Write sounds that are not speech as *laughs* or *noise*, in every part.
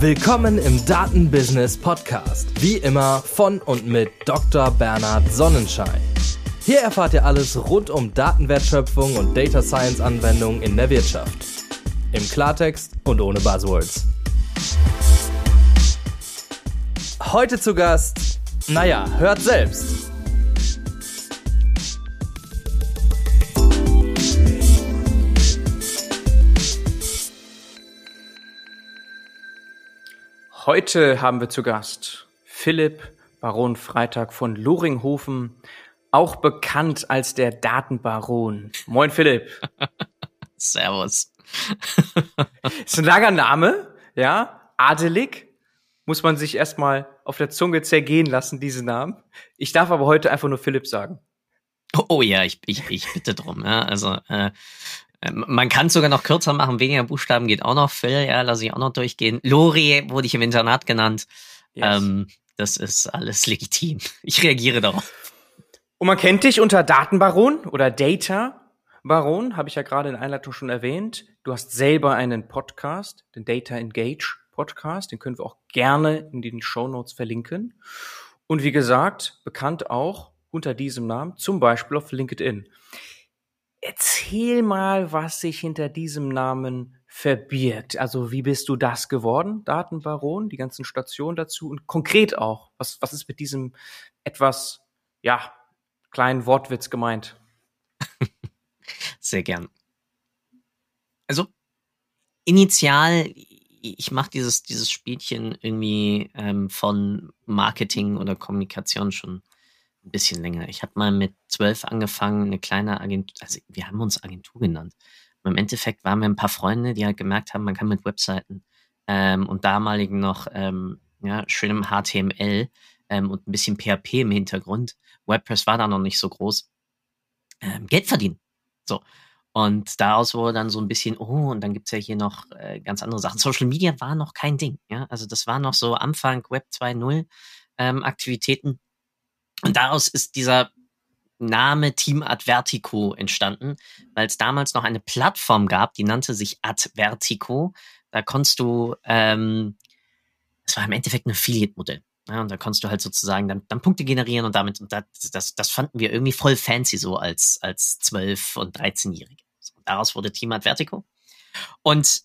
Willkommen im Datenbusiness Podcast. Wie immer von und mit Dr. Bernhard Sonnenschein. Hier erfahrt ihr alles rund um Datenwertschöpfung und Data Science Anwendungen in der Wirtschaft. Im Klartext und ohne Buzzwords. Heute zu Gast, naja, hört selbst. Heute haben wir zu Gast Philipp Baron Freitag von Loringhofen, auch bekannt als der Datenbaron. Moin Philipp. *laughs* Servus. Ist ein langer Name, ja, adelig. Muss man sich erstmal auf der Zunge zergehen lassen, diesen Namen. Ich darf aber heute einfach nur Philipp sagen. Oh, oh ja, ich, ich, ich bitte drum. Ja. Also äh, man kann es sogar noch kürzer machen, weniger Buchstaben geht auch noch. Phil, ja, lasse ich auch noch durchgehen. Lori wurde ich im Internat genannt. Yes. Ähm, das ist alles legitim. Ich reagiere darauf. Und man kennt dich unter Datenbaron oder Data Baron, habe ich ja gerade in Einleitung schon erwähnt. Du hast selber einen Podcast, den Data Engage Podcast, den können wir auch gerne in den Show Notes verlinken. Und wie gesagt, bekannt auch unter diesem Namen, zum Beispiel auf LinkedIn. Erzähl mal, was sich hinter diesem Namen verbirgt. Also wie bist du das geworden, Datenbaron, die ganzen Stationen dazu und konkret auch, was, was ist mit diesem etwas, ja, kleinen Wortwitz gemeint? Sehr gern. Also initial, ich mache dieses, dieses Spielchen irgendwie ähm, von Marketing oder Kommunikation schon ein bisschen länger. Ich habe mal mit zwölf angefangen, eine kleine Agentur, also wir haben uns Agentur genannt. Und Im Endeffekt waren wir ein paar Freunde, die halt gemerkt haben, man kann mit Webseiten ähm, und damaligen noch ähm, ja, schönem HTML ähm, und ein bisschen PHP im Hintergrund, WordPress war da noch nicht so groß, ähm, Geld verdienen. So. Und daraus wurde dann so ein bisschen, oh, und dann gibt's ja hier noch äh, ganz andere Sachen. Social Media war noch kein Ding, ja. Also das war noch so Anfang Web 2.0 ähm, Aktivitäten. Und daraus ist dieser Name Team Advertico entstanden, weil es damals noch eine Plattform gab, die nannte sich Advertico. Da konntest du, ähm, es war im Endeffekt ein Affiliate-Modell. Ja, und da konntest du halt sozusagen dann, dann Punkte generieren und damit, und das, das, das fanden wir irgendwie voll fancy so als, als 12- und 13-Jährige. So, daraus wurde Team Advertico. Und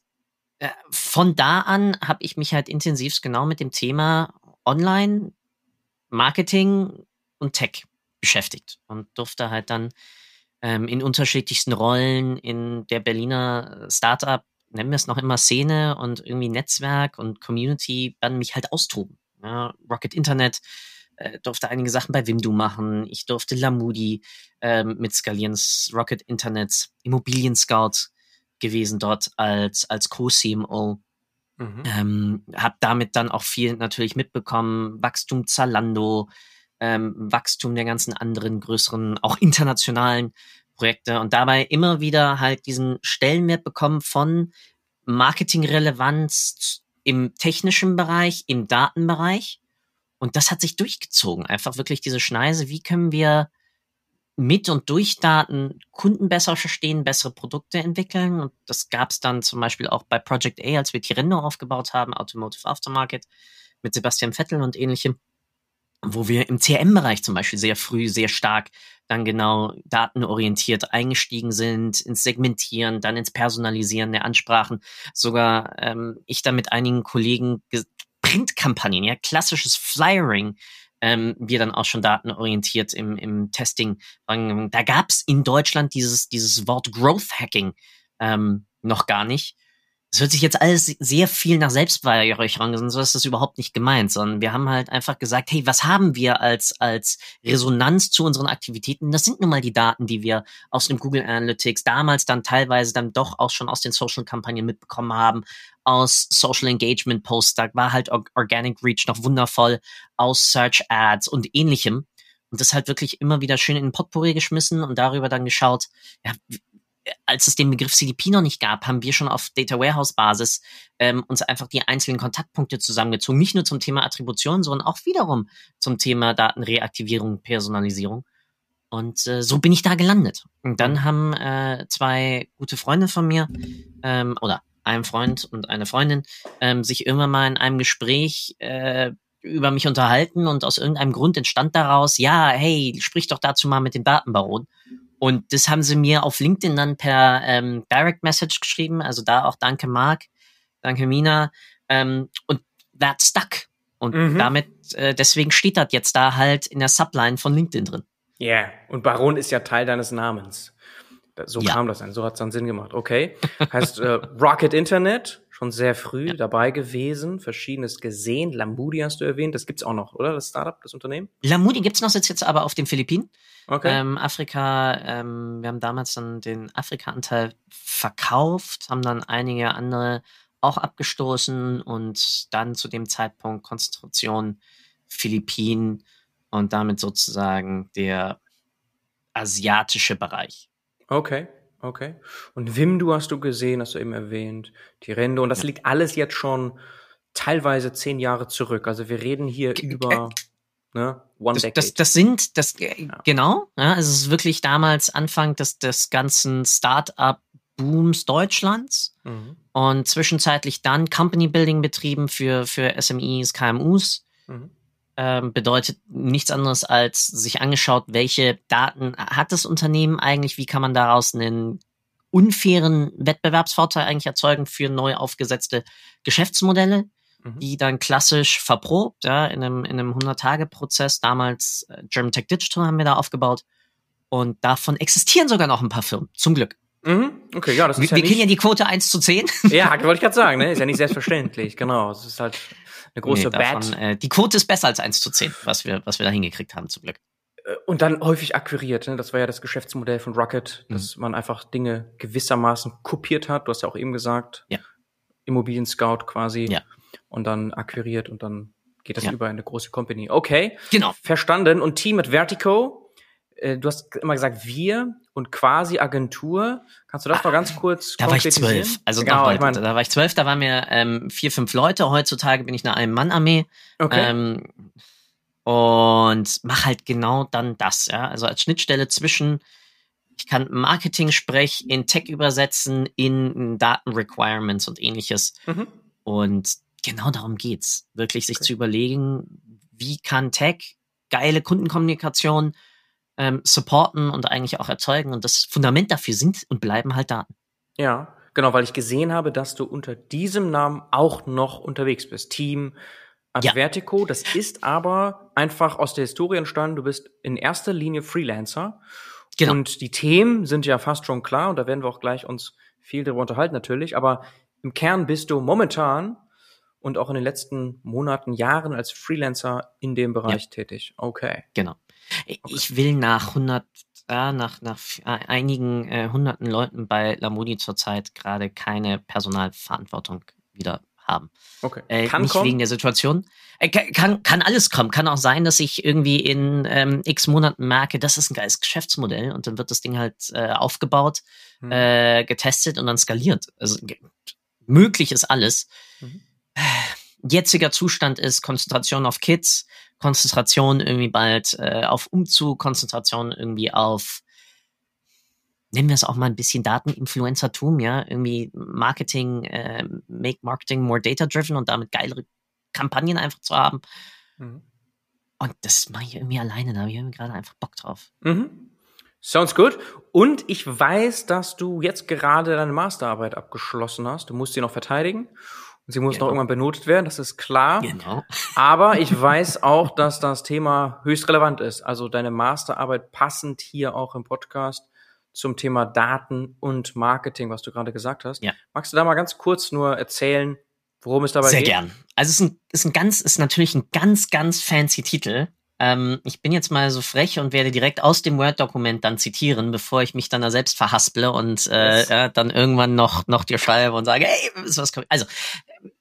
äh, von da an habe ich mich halt intensivst genau mit dem Thema Online, Marketing, und Tech beschäftigt und durfte halt dann ähm, in unterschiedlichsten Rollen in der Berliner Startup, nennen wir es noch immer Szene und irgendwie Netzwerk und Community, dann mich halt austoben. Ja, Rocket Internet, äh, durfte einige Sachen bei Wimdu machen. Ich durfte Lamudi ähm, mit skalieren, Rocket Internet, Immobilien Scout gewesen dort als, als Co-CMO. Mhm. Ähm, hab damit dann auch viel natürlich mitbekommen. Wachstum Zalando, ähm, Wachstum der ganzen anderen größeren, auch internationalen Projekte und dabei immer wieder halt diesen Stellenwert bekommen von Marketingrelevanz im technischen Bereich, im Datenbereich. Und das hat sich durchgezogen. Einfach wirklich diese Schneise, wie können wir mit und durch Daten Kunden besser verstehen, bessere Produkte entwickeln. Und das gab es dann zum Beispiel auch bei Project A, als wir Tirendo aufgebaut haben, Automotive Aftermarket, mit Sebastian Vettel und ähnlichem wo wir im CRM-Bereich zum Beispiel sehr früh, sehr stark dann genau datenorientiert eingestiegen sind, ins Segmentieren, dann ins Personalisieren der Ansprachen. Sogar ähm, ich da mit einigen Kollegen Printkampagnen, ja, klassisches Flyering, ähm, wir dann auch schon datenorientiert im, im Testing. Da gab es in Deutschland dieses, dieses Wort Growth Hacking ähm, noch gar nicht es hört sich jetzt alles sehr viel nach Selbstbeweihräucherung an, so ist das überhaupt nicht gemeint, sondern wir haben halt einfach gesagt, hey, was haben wir als, als Resonanz zu unseren Aktivitäten? Das sind nun mal die Daten, die wir aus dem Google Analytics damals dann teilweise dann doch auch schon aus den Social-Kampagnen mitbekommen haben, aus Social Engagement Posts, da war halt Organic Reach noch wundervoll, aus Search Ads und ähnlichem. Und das halt wirklich immer wieder schön in den Potpourri geschmissen und darüber dann geschaut, ja, als es den Begriff CDP noch nicht gab, haben wir schon auf Data Warehouse Basis ähm, uns einfach die einzelnen Kontaktpunkte zusammengezogen. Nicht nur zum Thema Attribution, sondern auch wiederum zum Thema Datenreaktivierung, Personalisierung. Und äh, so bin ich da gelandet. Und dann haben äh, zwei gute Freunde von mir, ähm, oder einem Freund und einer Freundin ähm, sich irgendwann mal in einem Gespräch äh, über mich unterhalten und aus irgendeinem Grund entstand daraus, ja, hey, sprich doch dazu mal mit dem Datenbaron. Und das haben sie mir auf LinkedIn dann per ähm, Direct Message geschrieben. Also da auch danke Marc, danke Mina. Ähm, und that stuck. Und mhm. damit, äh, deswegen steht das jetzt da halt in der Subline von LinkedIn drin. Ja, yeah. und Baron ist ja Teil deines Namens. So ja. kam das dann, so hat es dann Sinn gemacht. Okay. Heißt äh, Rocket Internet, schon sehr früh ja. dabei gewesen, verschiedenes gesehen. Lamudi hast du erwähnt, das gibt's auch noch, oder? Das Startup, das Unternehmen? Lamudi gibt's noch, sitzt jetzt aber auf den Philippinen. Okay. Ähm, Afrika, ähm, wir haben damals dann den Afrika-Anteil verkauft, haben dann einige andere auch abgestoßen und dann zu dem Zeitpunkt Konzentration Philippinen und damit sozusagen der asiatische Bereich. Okay, okay. Und Wim, du hast du gesehen, hast du eben erwähnt, die Rente. Und das ja. liegt alles jetzt schon teilweise zehn Jahre zurück. Also wir reden hier G über ne, One das, Das, das sind, das, äh, ja. genau, ja, es ist wirklich damals Anfang des, des ganzen Start-up Booms Deutschlands mhm. und zwischenzeitlich dann Company Building betrieben für, für SMEs, KMUs. Mhm ähm, bedeutet nichts anderes als sich angeschaut, welche Daten hat das Unternehmen eigentlich, wie kann man daraus einen unfairen Wettbewerbsvorteil eigentlich erzeugen für neu aufgesetzte Geschäftsmodelle, mhm. die dann klassisch verprobt, ja, in einem, in einem 100-Tage-Prozess, damals äh, German Tech Digital haben wir da aufgebaut und davon existieren sogar noch ein paar Firmen, zum Glück. Mhm. Okay, ja, das ist wir, ja Wir kriegen ja die Quote 1 zu 10. Ja, wollte ich gerade sagen, ne? Ist ja nicht selbstverständlich, genau. Es ist halt eine große nee, davon, Bad. Äh, die Quote ist besser als 1 zu 10, was wir, was wir da hingekriegt haben, zum Glück. Äh, und dann häufig akquiriert. Ne? Das war ja das Geschäftsmodell von Rocket, dass mhm. man einfach Dinge gewissermaßen kopiert hat. Du hast ja auch eben gesagt, ja. Immobilien Scout quasi. Ja. Und dann akquiriert und dann geht das ja. über eine große Company. Okay. Genau. Verstanden. Und Team mit Vertico äh, du hast immer gesagt wir und quasi Agentur. Kannst du das ah, noch ganz kurz Da war ich zwölf. Also genau, ich mein, da war ich zwölf, da waren wir ähm, vier, fünf Leute. Heutzutage bin ich eine Ein-Mann-Armee. Okay. Ähm, und mach halt genau dann das, ja. Also als Schnittstelle zwischen, ich kann Marketing-Sprech in Tech übersetzen, in Daten-Requirements und ähnliches. Mhm. Und genau darum geht's. Wirklich sich okay. zu überlegen, wie kann Tech geile Kundenkommunikation ähm, supporten und eigentlich auch erzeugen. Und das Fundament dafür sind und bleiben halt Daten. Ja, genau, weil ich gesehen habe, dass du unter diesem Namen auch noch unterwegs bist. Team Advertico, ja. das ist aber einfach aus der Historie entstanden. Du bist in erster Linie Freelancer. Genau. Und die Themen sind ja fast schon klar und da werden wir auch gleich uns viel darüber unterhalten natürlich. Aber im Kern bist du momentan und auch in den letzten Monaten, Jahren als Freelancer in dem Bereich ja. tätig. Okay. Genau. Okay. Ich will nach 100, äh, nach, nach einigen äh, hunderten Leuten bei Lamodi zurzeit gerade keine Personalverantwortung wieder haben. Okay. Äh, kann nicht kommen? wegen der Situation. Äh, kann, kann alles kommen. Kann auch sein, dass ich irgendwie in ähm, x Monaten merke, das ist ein geiles Geschäftsmodell und dann wird das Ding halt äh, aufgebaut, mhm. äh, getestet und dann skaliert. Also möglich ist alles. Mhm. Jetziger Zustand ist Konzentration auf Kids, Konzentration irgendwie bald äh, auf Umzug, Konzentration irgendwie auf, nennen wir es auch mal ein bisschen Dateninfluencertum, ja, irgendwie Marketing, äh, make Marketing more data-driven und damit geilere Kampagnen einfach zu haben. Mhm. Und das mache ich irgendwie alleine, da habe ich irgendwie gerade einfach Bock drauf. Mhm. Sounds good. Und ich weiß, dass du jetzt gerade deine Masterarbeit abgeschlossen hast. Du musst sie noch verteidigen. Sie muss genau. noch irgendwann benotet werden, das ist klar. Genau. *laughs* Aber ich weiß auch, dass das Thema höchst relevant ist. Also deine Masterarbeit passend hier auch im Podcast zum Thema Daten und Marketing, was du gerade gesagt hast. Ja. Magst du da mal ganz kurz nur erzählen, worum es dabei Sehr geht? Sehr gern. Also es ist ein, ist ein ganz, ist natürlich ein ganz, ganz fancy Titel. Ähm, ich bin jetzt mal so frech und werde direkt aus dem Word-Dokument dann zitieren, bevor ich mich dann da selbst verhasple und äh, yes. ja, dann irgendwann noch, noch dir schreibe und sage, hey, ist was Also,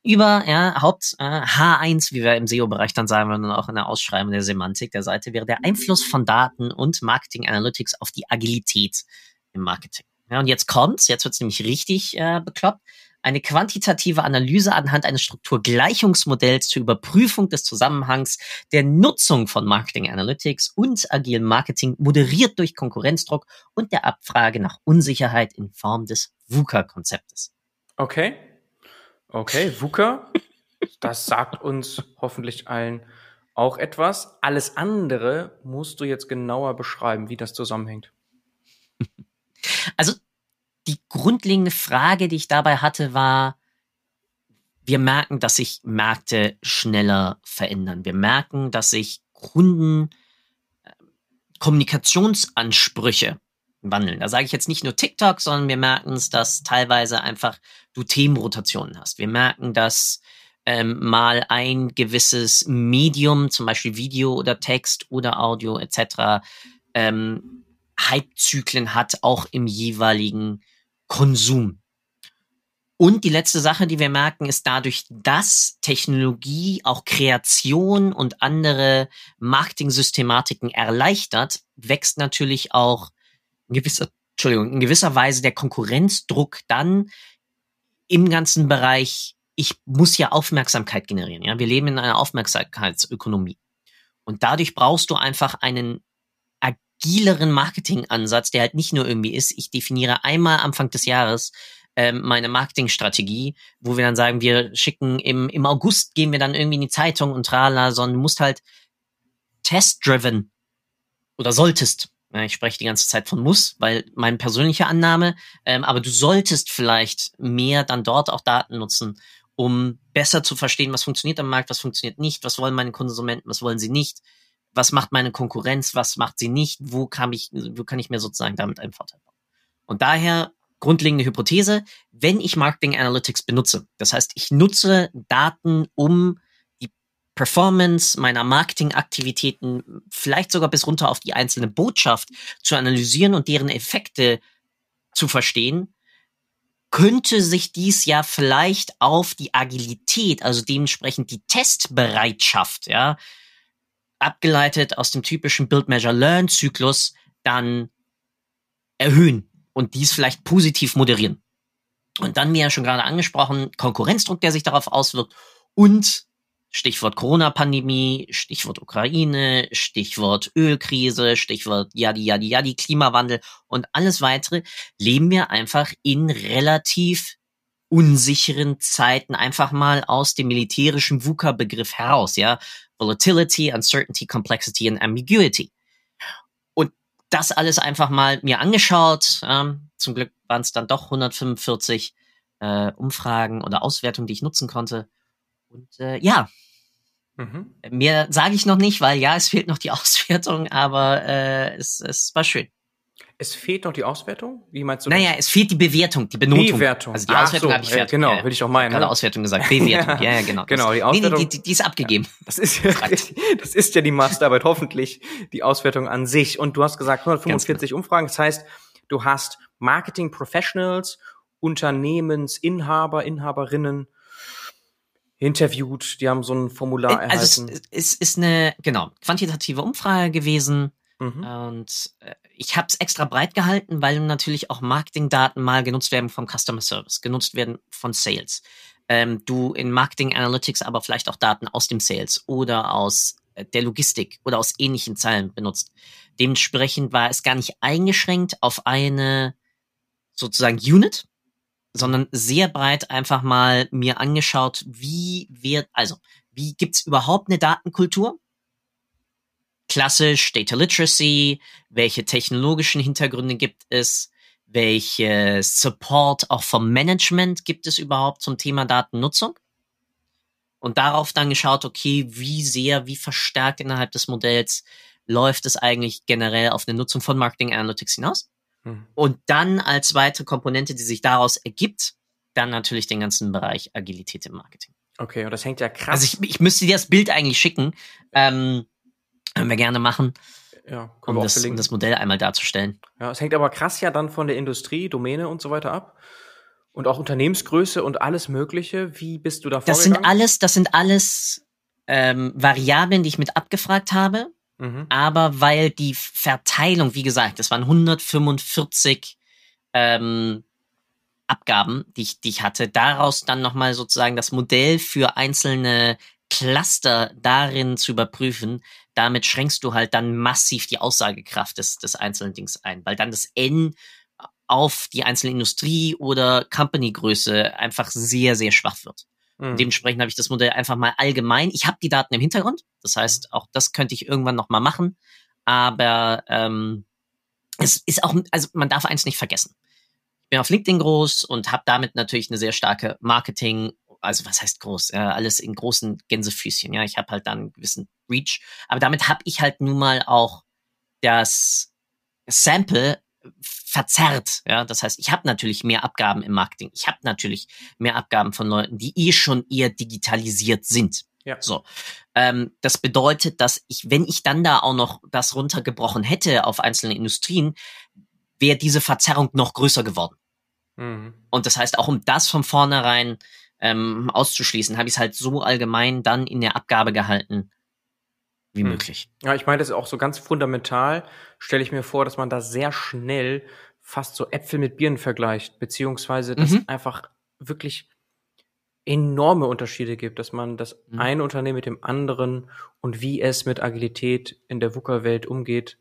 über ja, Haupt äh, H1, wie wir im SEO-Bereich dann sagen würden, auch in der Ausschreibung der Semantik der Seite, wäre der Einfluss von Daten und Marketing Analytics auf die Agilität im Marketing. Ja, und jetzt kommt's, jetzt wird's nämlich richtig äh, bekloppt eine quantitative Analyse anhand eines Strukturgleichungsmodells zur Überprüfung des Zusammenhangs der Nutzung von Marketing Analytics und agilen Marketing moderiert durch Konkurrenzdruck und der Abfrage nach Unsicherheit in Form des VUCA-Konzeptes. Okay. Okay, VUCA, das sagt uns hoffentlich allen auch etwas. Alles andere musst du jetzt genauer beschreiben, wie das zusammenhängt. Also die grundlegende Frage, die ich dabei hatte, war, wir merken, dass sich Märkte schneller verändern. Wir merken, dass sich Kunden äh, Kommunikationsansprüche wandeln. Da sage ich jetzt nicht nur TikTok, sondern wir merken es, dass teilweise einfach du Themenrotationen hast. Wir merken, dass ähm, mal ein gewisses Medium, zum Beispiel Video oder Text oder Audio etc., ähm, Hypezyklen hat, auch im jeweiligen Konsum. Und die letzte Sache, die wir merken, ist dadurch, dass Technologie auch Kreation und andere Marketing-Systematiken erleichtert, wächst natürlich auch in gewisser, Entschuldigung, in gewisser Weise der Konkurrenzdruck dann im ganzen Bereich, ich muss ja Aufmerksamkeit generieren. Ja, wir leben in einer Aufmerksamkeitsökonomie. Und dadurch brauchst du einfach einen agileren Marketingansatz, der halt nicht nur irgendwie ist, ich definiere einmal Anfang des Jahres ähm, meine Marketingstrategie, wo wir dann sagen, wir schicken im, im August gehen wir dann irgendwie in die Zeitung und trala, sondern du musst halt test-driven oder solltest ich spreche die ganze Zeit von muss, weil meine persönliche Annahme, ähm, aber du solltest vielleicht mehr dann dort auch Daten nutzen, um besser zu verstehen, was funktioniert am Markt, was funktioniert nicht, was wollen meine Konsumenten, was wollen sie nicht, was macht meine Konkurrenz, was macht sie nicht, wo kann ich, wo kann ich mir sozusagen damit einen Vorteil bauen. Und daher grundlegende Hypothese, wenn ich Marketing Analytics benutze, das heißt, ich nutze Daten, um Performance meiner Marketingaktivitäten, vielleicht sogar bis runter auf die einzelne Botschaft zu analysieren und deren Effekte zu verstehen, könnte sich dies ja vielleicht auf die Agilität, also dementsprechend die Testbereitschaft, ja, abgeleitet aus dem typischen Build Measure Learn Zyklus dann erhöhen und dies vielleicht positiv moderieren. Und dann, wie ja schon gerade angesprochen, Konkurrenzdruck, der sich darauf auswirkt und Stichwort Corona-Pandemie, Stichwort Ukraine, Stichwort Ölkrise, Stichwort Yadi, Yadi, Yadi, Klimawandel und alles weitere, leben wir einfach in relativ unsicheren Zeiten einfach mal aus dem militärischen VUCA-Begriff heraus, ja. Volatility, Uncertainty, Complexity and Ambiguity. Und das alles einfach mal mir angeschaut. Ähm, zum Glück waren es dann doch 145 äh, Umfragen oder Auswertungen, die ich nutzen konnte. Und äh, ja, mhm. mehr sage ich noch nicht, weil ja, es fehlt noch die *laughs* Auswertung, aber äh, es, es war schön. Es fehlt noch die Auswertung? Wie meinst du naja, das? es fehlt die Bewertung, die Benotung. Bewertung. Also die Auswertung so, habe ich fertig. Genau, ja, will ich auch meinen. Ich habe ne? Auswertung gesagt, Bewertung. *laughs* ja, ja, genau. Genau, die Nee, Auswertung. nee, die, die ist abgegeben. Das ist, *laughs* ja, das ist ja die Masterarbeit, hoffentlich, die Auswertung an sich. Und du hast gesagt 145 genau. Umfragen. Das heißt, du hast Marketing Professionals, Unternehmensinhaber, Inhaberinnen interviewt, die haben so ein Formular Äh, Also erhalten. es, es ist eine, genau, quantitative Umfrage gewesen. Mhm. Und äh, ich habe es extra breit gehalten, weil natürlich auch Marketingdaten mal genutzt werden vom Customer Service, genutzt werden von Sales. Ähm, du in Marketing Analytics aber vielleicht auch Daten aus dem Sales oder aus äh, der Logistik oder aus ähnlichen Zeilen benutzt. Dementsprechend war es gar nicht eingeschränkt auf eine sozusagen Unit, sondern sehr breit einfach mal mir angeschaut, wie wird, also, wie gibt's überhaupt eine Datenkultur? Klassisch Data Literacy, welche technologischen Hintergründe gibt es, welche Support auch vom Management gibt es überhaupt zum Thema Datennutzung? Und darauf dann geschaut, okay, wie sehr, wie verstärkt innerhalb des Modells läuft es eigentlich generell auf eine Nutzung von Marketing Analytics hinaus? Hm. Und dann als weitere Komponente, die sich daraus ergibt, dann natürlich den ganzen Bereich Agilität im Marketing. Okay, und das hängt ja krass. Also ich, ich müsste dir das Bild eigentlich schicken. Ähm, können wir gerne machen, ja, können um das, um das Modell einmal darzustellen. Ja, es hängt aber krass ja dann von der Industrie, Domäne und so weiter ab. Und auch Unternehmensgröße und alles Mögliche. Wie bist du da Das vorgegangen? sind alles, das sind alles ähm, Variablen, die ich mit abgefragt habe. Mhm. aber weil die Verteilung, wie gesagt, das waren 145 ähm, Abgaben, die ich, die ich hatte, daraus dann nochmal sozusagen das Modell für einzelne Cluster darin zu überprüfen, damit schränkst du halt dann massiv die Aussagekraft des, des einzelnen Dings ein, weil dann das N auf die einzelne Industrie oder Company-Größe einfach sehr, sehr schwach wird. Mhm. Dementsprechend habe ich das Modell einfach mal allgemein. Ich habe die Daten im Hintergrund, das heißt, auch das könnte ich irgendwann noch mal machen. Aber ähm, es ist auch, also man darf eins nicht vergessen. Ich bin auf LinkedIn groß und habe damit natürlich eine sehr starke Marketing, also was heißt groß? Ja, alles in großen Gänsefüßchen. Ja, ich habe halt dann einen gewissen Reach, aber damit habe ich halt nun mal auch das Sample verzerrt. Ja, das heißt, ich habe natürlich mehr Abgaben im Marketing. Ich habe natürlich mehr Abgaben von Leuten, die eh schon eher digitalisiert sind. Ja. So, ähm, das bedeutet, dass ich, wenn ich dann da auch noch das runtergebrochen hätte auf einzelne Industrien, wäre diese Verzerrung noch größer geworden. Mhm. Und das heißt, auch um das von vornherein ähm, auszuschließen, habe ich es halt so allgemein dann in der Abgabe gehalten, wie hm. möglich. Ja, ich meine, das ist auch so ganz fundamental, stelle ich mir vor, dass man da sehr schnell fast so Äpfel mit Birnen vergleicht, beziehungsweise dass mhm. einfach wirklich enorme Unterschiede gibt, dass man das mhm. eine Unternehmen mit dem anderen und wie es mit Agilität in der VUCA-Welt umgeht,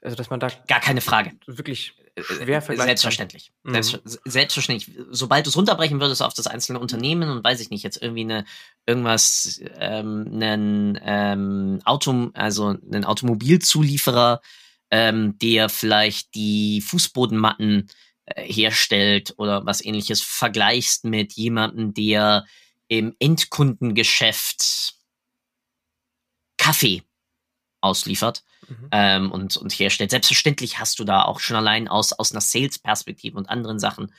also dass man da gar keine Frage wirklich schwer vergleichen Selbstverständlich. Mhm. Selbstverständlich. Sobald du es runterbrechen würdest auf das einzelne Unternehmen und weiß ich nicht, jetzt irgendwie eine irgendwas, ähm, einen ähm, Auto, also einen Automobilzulieferer, ähm, der vielleicht die Fußbodenmatten äh, herstellt oder was ähnliches, vergleichst mit jemandem, der im Endkundengeschäft Kaffee ausliefert mhm. ähm, und, und herstellt. Selbstverständlich hast du da auch schon allein aus, aus einer Sales-Perspektive und anderen Sachen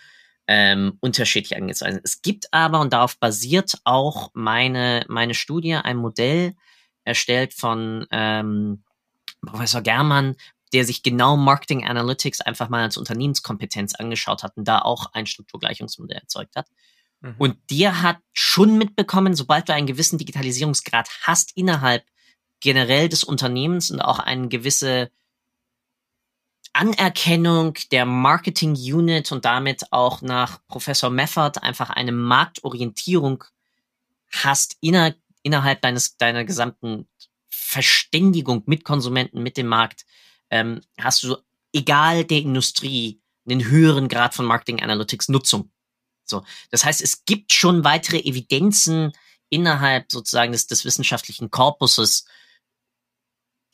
ähm, unterschiedlich angezeigt. Es gibt aber, und darauf basiert auch meine, meine Studie, ein Modell erstellt von ähm, Professor Germann, der sich genau Marketing Analytics einfach mal als Unternehmenskompetenz angeschaut hat und da auch ein Strukturgleichungsmodell erzeugt hat. Mhm. Und der hat schon mitbekommen, sobald du einen gewissen Digitalisierungsgrad hast innerhalb generell des Unternehmens und auch eine gewisse Anerkennung der Marketing Unit und damit auch nach Professor Meffert einfach eine Marktorientierung hast inner, innerhalb deines, deiner gesamten Verständigung mit Konsumenten, mit dem Markt, ähm, hast du, egal der Industrie, einen höheren Grad von Marketing Analytics Nutzung. So. Das heißt, es gibt schon weitere Evidenzen innerhalb sozusagen des, des wissenschaftlichen Korpuses,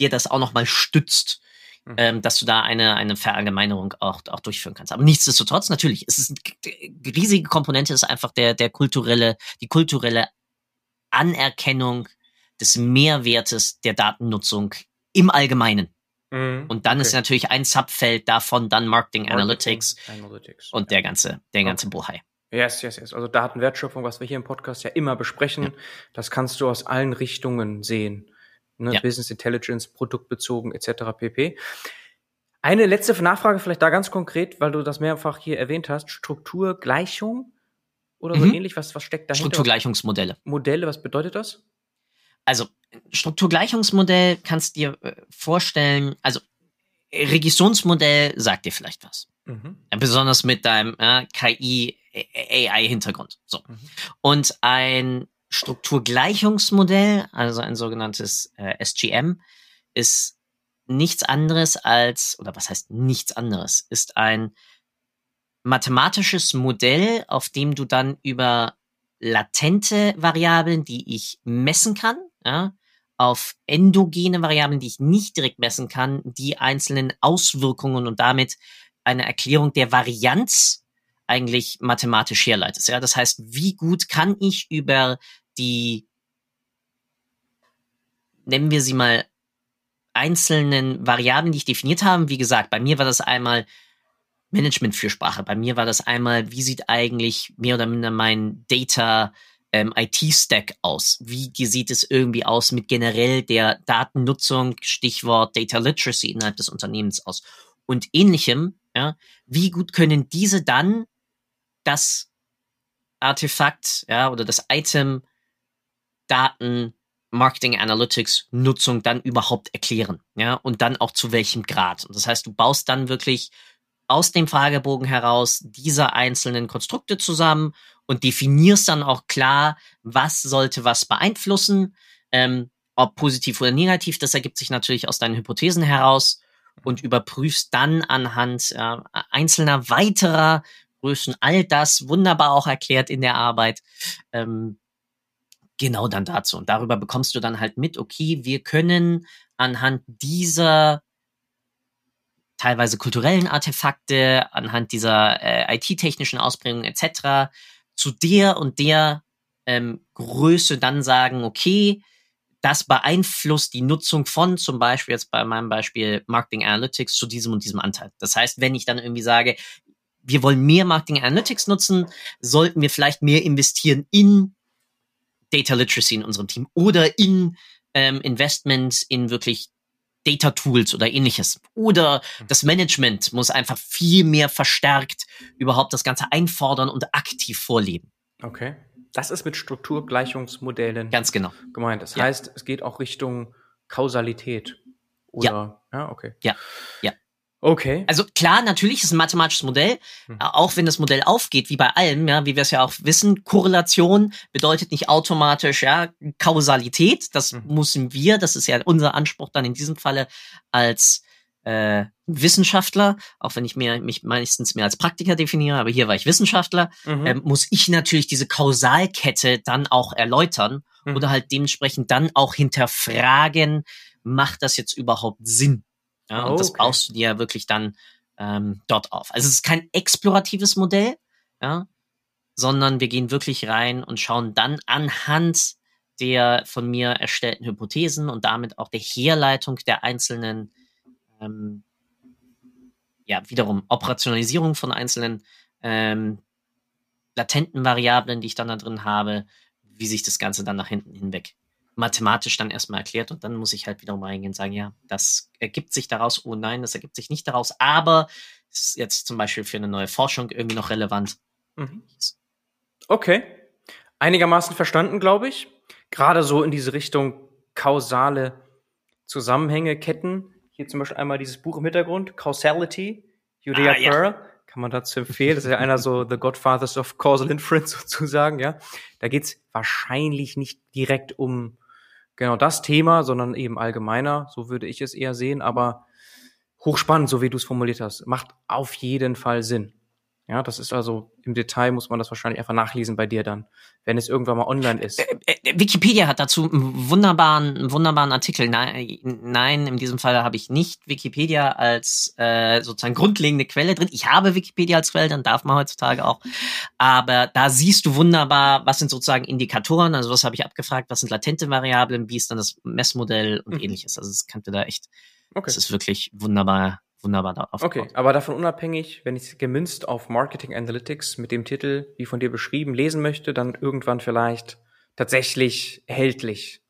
dir das auch nochmal stützt, mhm. ähm, dass du da eine, eine Verallgemeinerung auch, auch durchführen kannst. Aber nichtsdestotrotz, natürlich, es ist eine riesige Komponente, ist einfach der, der kulturelle, die kulturelle Anerkennung des Mehrwertes der Datennutzung im Allgemeinen. Mhm. Und dann okay. ist natürlich ein Subfeld davon dann Marketing, Marketing Analytics, Analytics, und ja. der ganze, der ganze okay. Bohai. Yes, yes, yes. Also Datenwertschöpfung, was wir hier im Podcast ja immer besprechen, ja. das kannst du aus allen Richtungen sehen ne, ja. Business Intelligence, produktbezogen etc. pp. Eine letzte Nachfrage vielleicht da ganz konkret, weil du das mehrfach hier erwähnt hast. Strukturgleichung oder so mhm. ähnlich, was, was steckt dahinter? Strukturgleichungsmodelle. Modelle, was bedeutet das? Also, Strukturgleichungsmodell kannst dir äh, vorstellen, also Registrationsmodell sagt dir vielleicht was. Mhm. besonders mit deinem äh, KI AI Hintergrund. So. Mhm. Und ein Strukturgleichungsmodell, also ein sogenanntes äh, SGM, ist nichts anderes als, oder was heißt nichts anderes, ist ein mathematisches Modell, auf dem du dann über latente Variablen, die ich messen kann, ja, auf endogene Variablen, die ich nicht direkt messen kann, die einzelnen Auswirkungen und damit eine Erklärung der Varianz eigentlich mathematisch herleitest. Ja, das heißt, wie gut kann ich über die, nennen wir sie mal, einzelnen Variablen, die ich definiert habe. Wie gesagt, bei mir war das einmal Management-Fürsprache. Bei mir war das einmal, wie sieht eigentlich mehr oder minder mein Data ähm, IT-Stack aus? Wie sieht es irgendwie aus mit generell der Datennutzung, Stichwort Data Literacy innerhalb des Unternehmens aus? Und ähnlichem, ja, wie gut können diese dann das Artefakt, ja, oder das Item Daten, Marketing Analytics Nutzung dann überhaupt erklären, ja, und dann auch zu welchem Grad. Und das heißt, du baust dann wirklich aus dem Fragebogen heraus diese einzelnen Konstrukte zusammen und definierst dann auch klar, was sollte was beeinflussen, ähm, ob positiv oder negativ. Das ergibt sich natürlich aus deinen Hypothesen heraus. und überprüfst dann anhand äh, einzelner weiterer Größen all das wunderbar auch erklärt in der Arbeit. Ähm, genau dann dazu. Und darüber bekommst du dann halt mit, okay, wir können anhand dieser teilweise kulturellen Artefakte, anhand dieser äh, IT-technischen Ausprägungen etc. zu der und der ähm, Größe dann sagen, okay, das beeinflusst die Nutzung von zum Beispiel jetzt bei meinem Beispiel Marketing Analytics zu diesem und diesem Anteil. Das heißt, wenn ich dann irgendwie sage, wir wollen mehr Marketing Analytics nutzen, sollten wir vielleicht mehr investieren in Data Literacy in unserem Team oder in ähm, Investments in wirklich Data Tools oder ähnliches. Oder mhm. das Management muss einfach viel mehr verstärkt überhaupt das Ganze einfordern und aktiv vorleben. Okay. Das ist mit Strukturgleichungsmodellen ganz genau gemeint. Das ja. heißt, es geht auch Richtung Kausalität. Oder? Ja. ja, okay. Ja, ja. Okay. Also klar, natürlich ist ein mathematisches Modell, mhm. auch wenn das Modell aufgeht, wie bei allem, ja, wie wir es ja auch wissen, Korrelation bedeutet nicht automatisch ja Kausalität. Das mhm. müssen wir, das ist ja unser Anspruch dann in diesem Falle als äh, Wissenschaftler, auch wenn ich mir, mich meistens mehr als Praktiker definiere, aber hier war ich Wissenschaftler, mhm. ähm, muss ich natürlich diese Kausalkette dann auch erläutern mhm. oder halt dementsprechend dann auch hinterfragen, macht das jetzt überhaupt Sinn? Ja, und okay. das baust du dir ja wirklich dann ähm, dort auf. Also es ist kein exploratives Modell, ja, sondern wir gehen wirklich rein und schauen dann anhand der von mir erstellten Hypothesen und damit auch der Herleitung der einzelnen ähm, ja, wiederum Operationalisierung von einzelnen ähm, latenten Variablen, die ich dann da drin habe, wie sich das Ganze dann nach hinten hinweg mathematisch dann erstmal erklärt und dann muss ich halt wiederum reingehen und sagen, ja, das ergibt sich daraus, oh nein, das ergibt sich nicht daraus, aber ist jetzt zum Beispiel für eine neue Forschung irgendwie noch relevant. Mhm. Okay. Einigermaßen verstanden, glaube ich. Gerade so in diese Richtung kausale Zusammenhänge, Ketten. Hier zum Beispiel einmal dieses Buch im Hintergrund, Causality, Judea ah, Pearl. Ja. Kann man dazu empfehlen. Das ist ja einer so The Godfathers of Causal Inference *laughs* sozusagen, ja. Da geht's wahrscheinlich nicht direkt um genau das Thema, sondern eben allgemeiner. So würde ich es eher sehen, aber hochspannend, so wie du es formuliert hast. Macht auf jeden Fall Sinn. Ja, das ist also im Detail muss man das wahrscheinlich einfach nachlesen bei dir dann, wenn es irgendwann mal online ist. Äh, äh, Wikipedia hat dazu einen wunderbaren, einen wunderbaren Artikel. Nein, nein, in diesem Fall habe ich nicht Wikipedia als äh, sozusagen grundlegende Quelle drin. Ich habe Wikipedia als Quelle, dann darf man heutzutage auch. Aber da siehst du wunderbar, was sind sozusagen Indikatoren, also was habe ich abgefragt, was sind latente Variablen, wie ist dann das Messmodell und mhm. ähnliches. Also das kannte da echt. Okay. Das ist wirklich wunderbar wunderbar da aufgebaut. Okay, aber davon unabhängig, wenn ich es gemünzt auf Marketing Analytics mit dem Titel, wie von dir beschrieben, lesen möchte, dann irgendwann vielleicht tatsächlich erhältlich.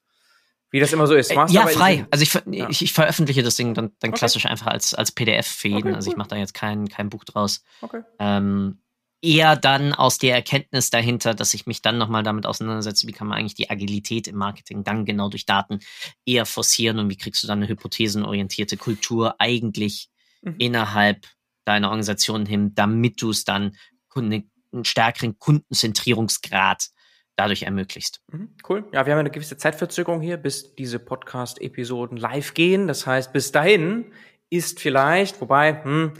Wie das immer so ist. Machst ja, frei. Also ich, ja. ich, ich, veröffentliche das Ding dann, dann okay. klassisch einfach als, als PDF für jeden. Okay, also ich mache da jetzt kein, kein Buch draus. Okay. Ähm, eher dann aus der Erkenntnis dahinter, dass ich mich dann nochmal damit auseinandersetze, wie kann man eigentlich die Agilität im Marketing dann genau durch Daten eher forcieren und wie kriegst du dann eine hypothesenorientierte Kultur eigentlich mhm. innerhalb deiner Organisation hin, damit du es dann einen stärkeren Kundenzentrierungsgrad dadurch ermöglicht. Mhm, cool. Ja, wir haben eine gewisse Zeitverzögerung hier, bis diese Podcast-Episoden live gehen. Das heißt, bis dahin ist vielleicht, wobei, hm,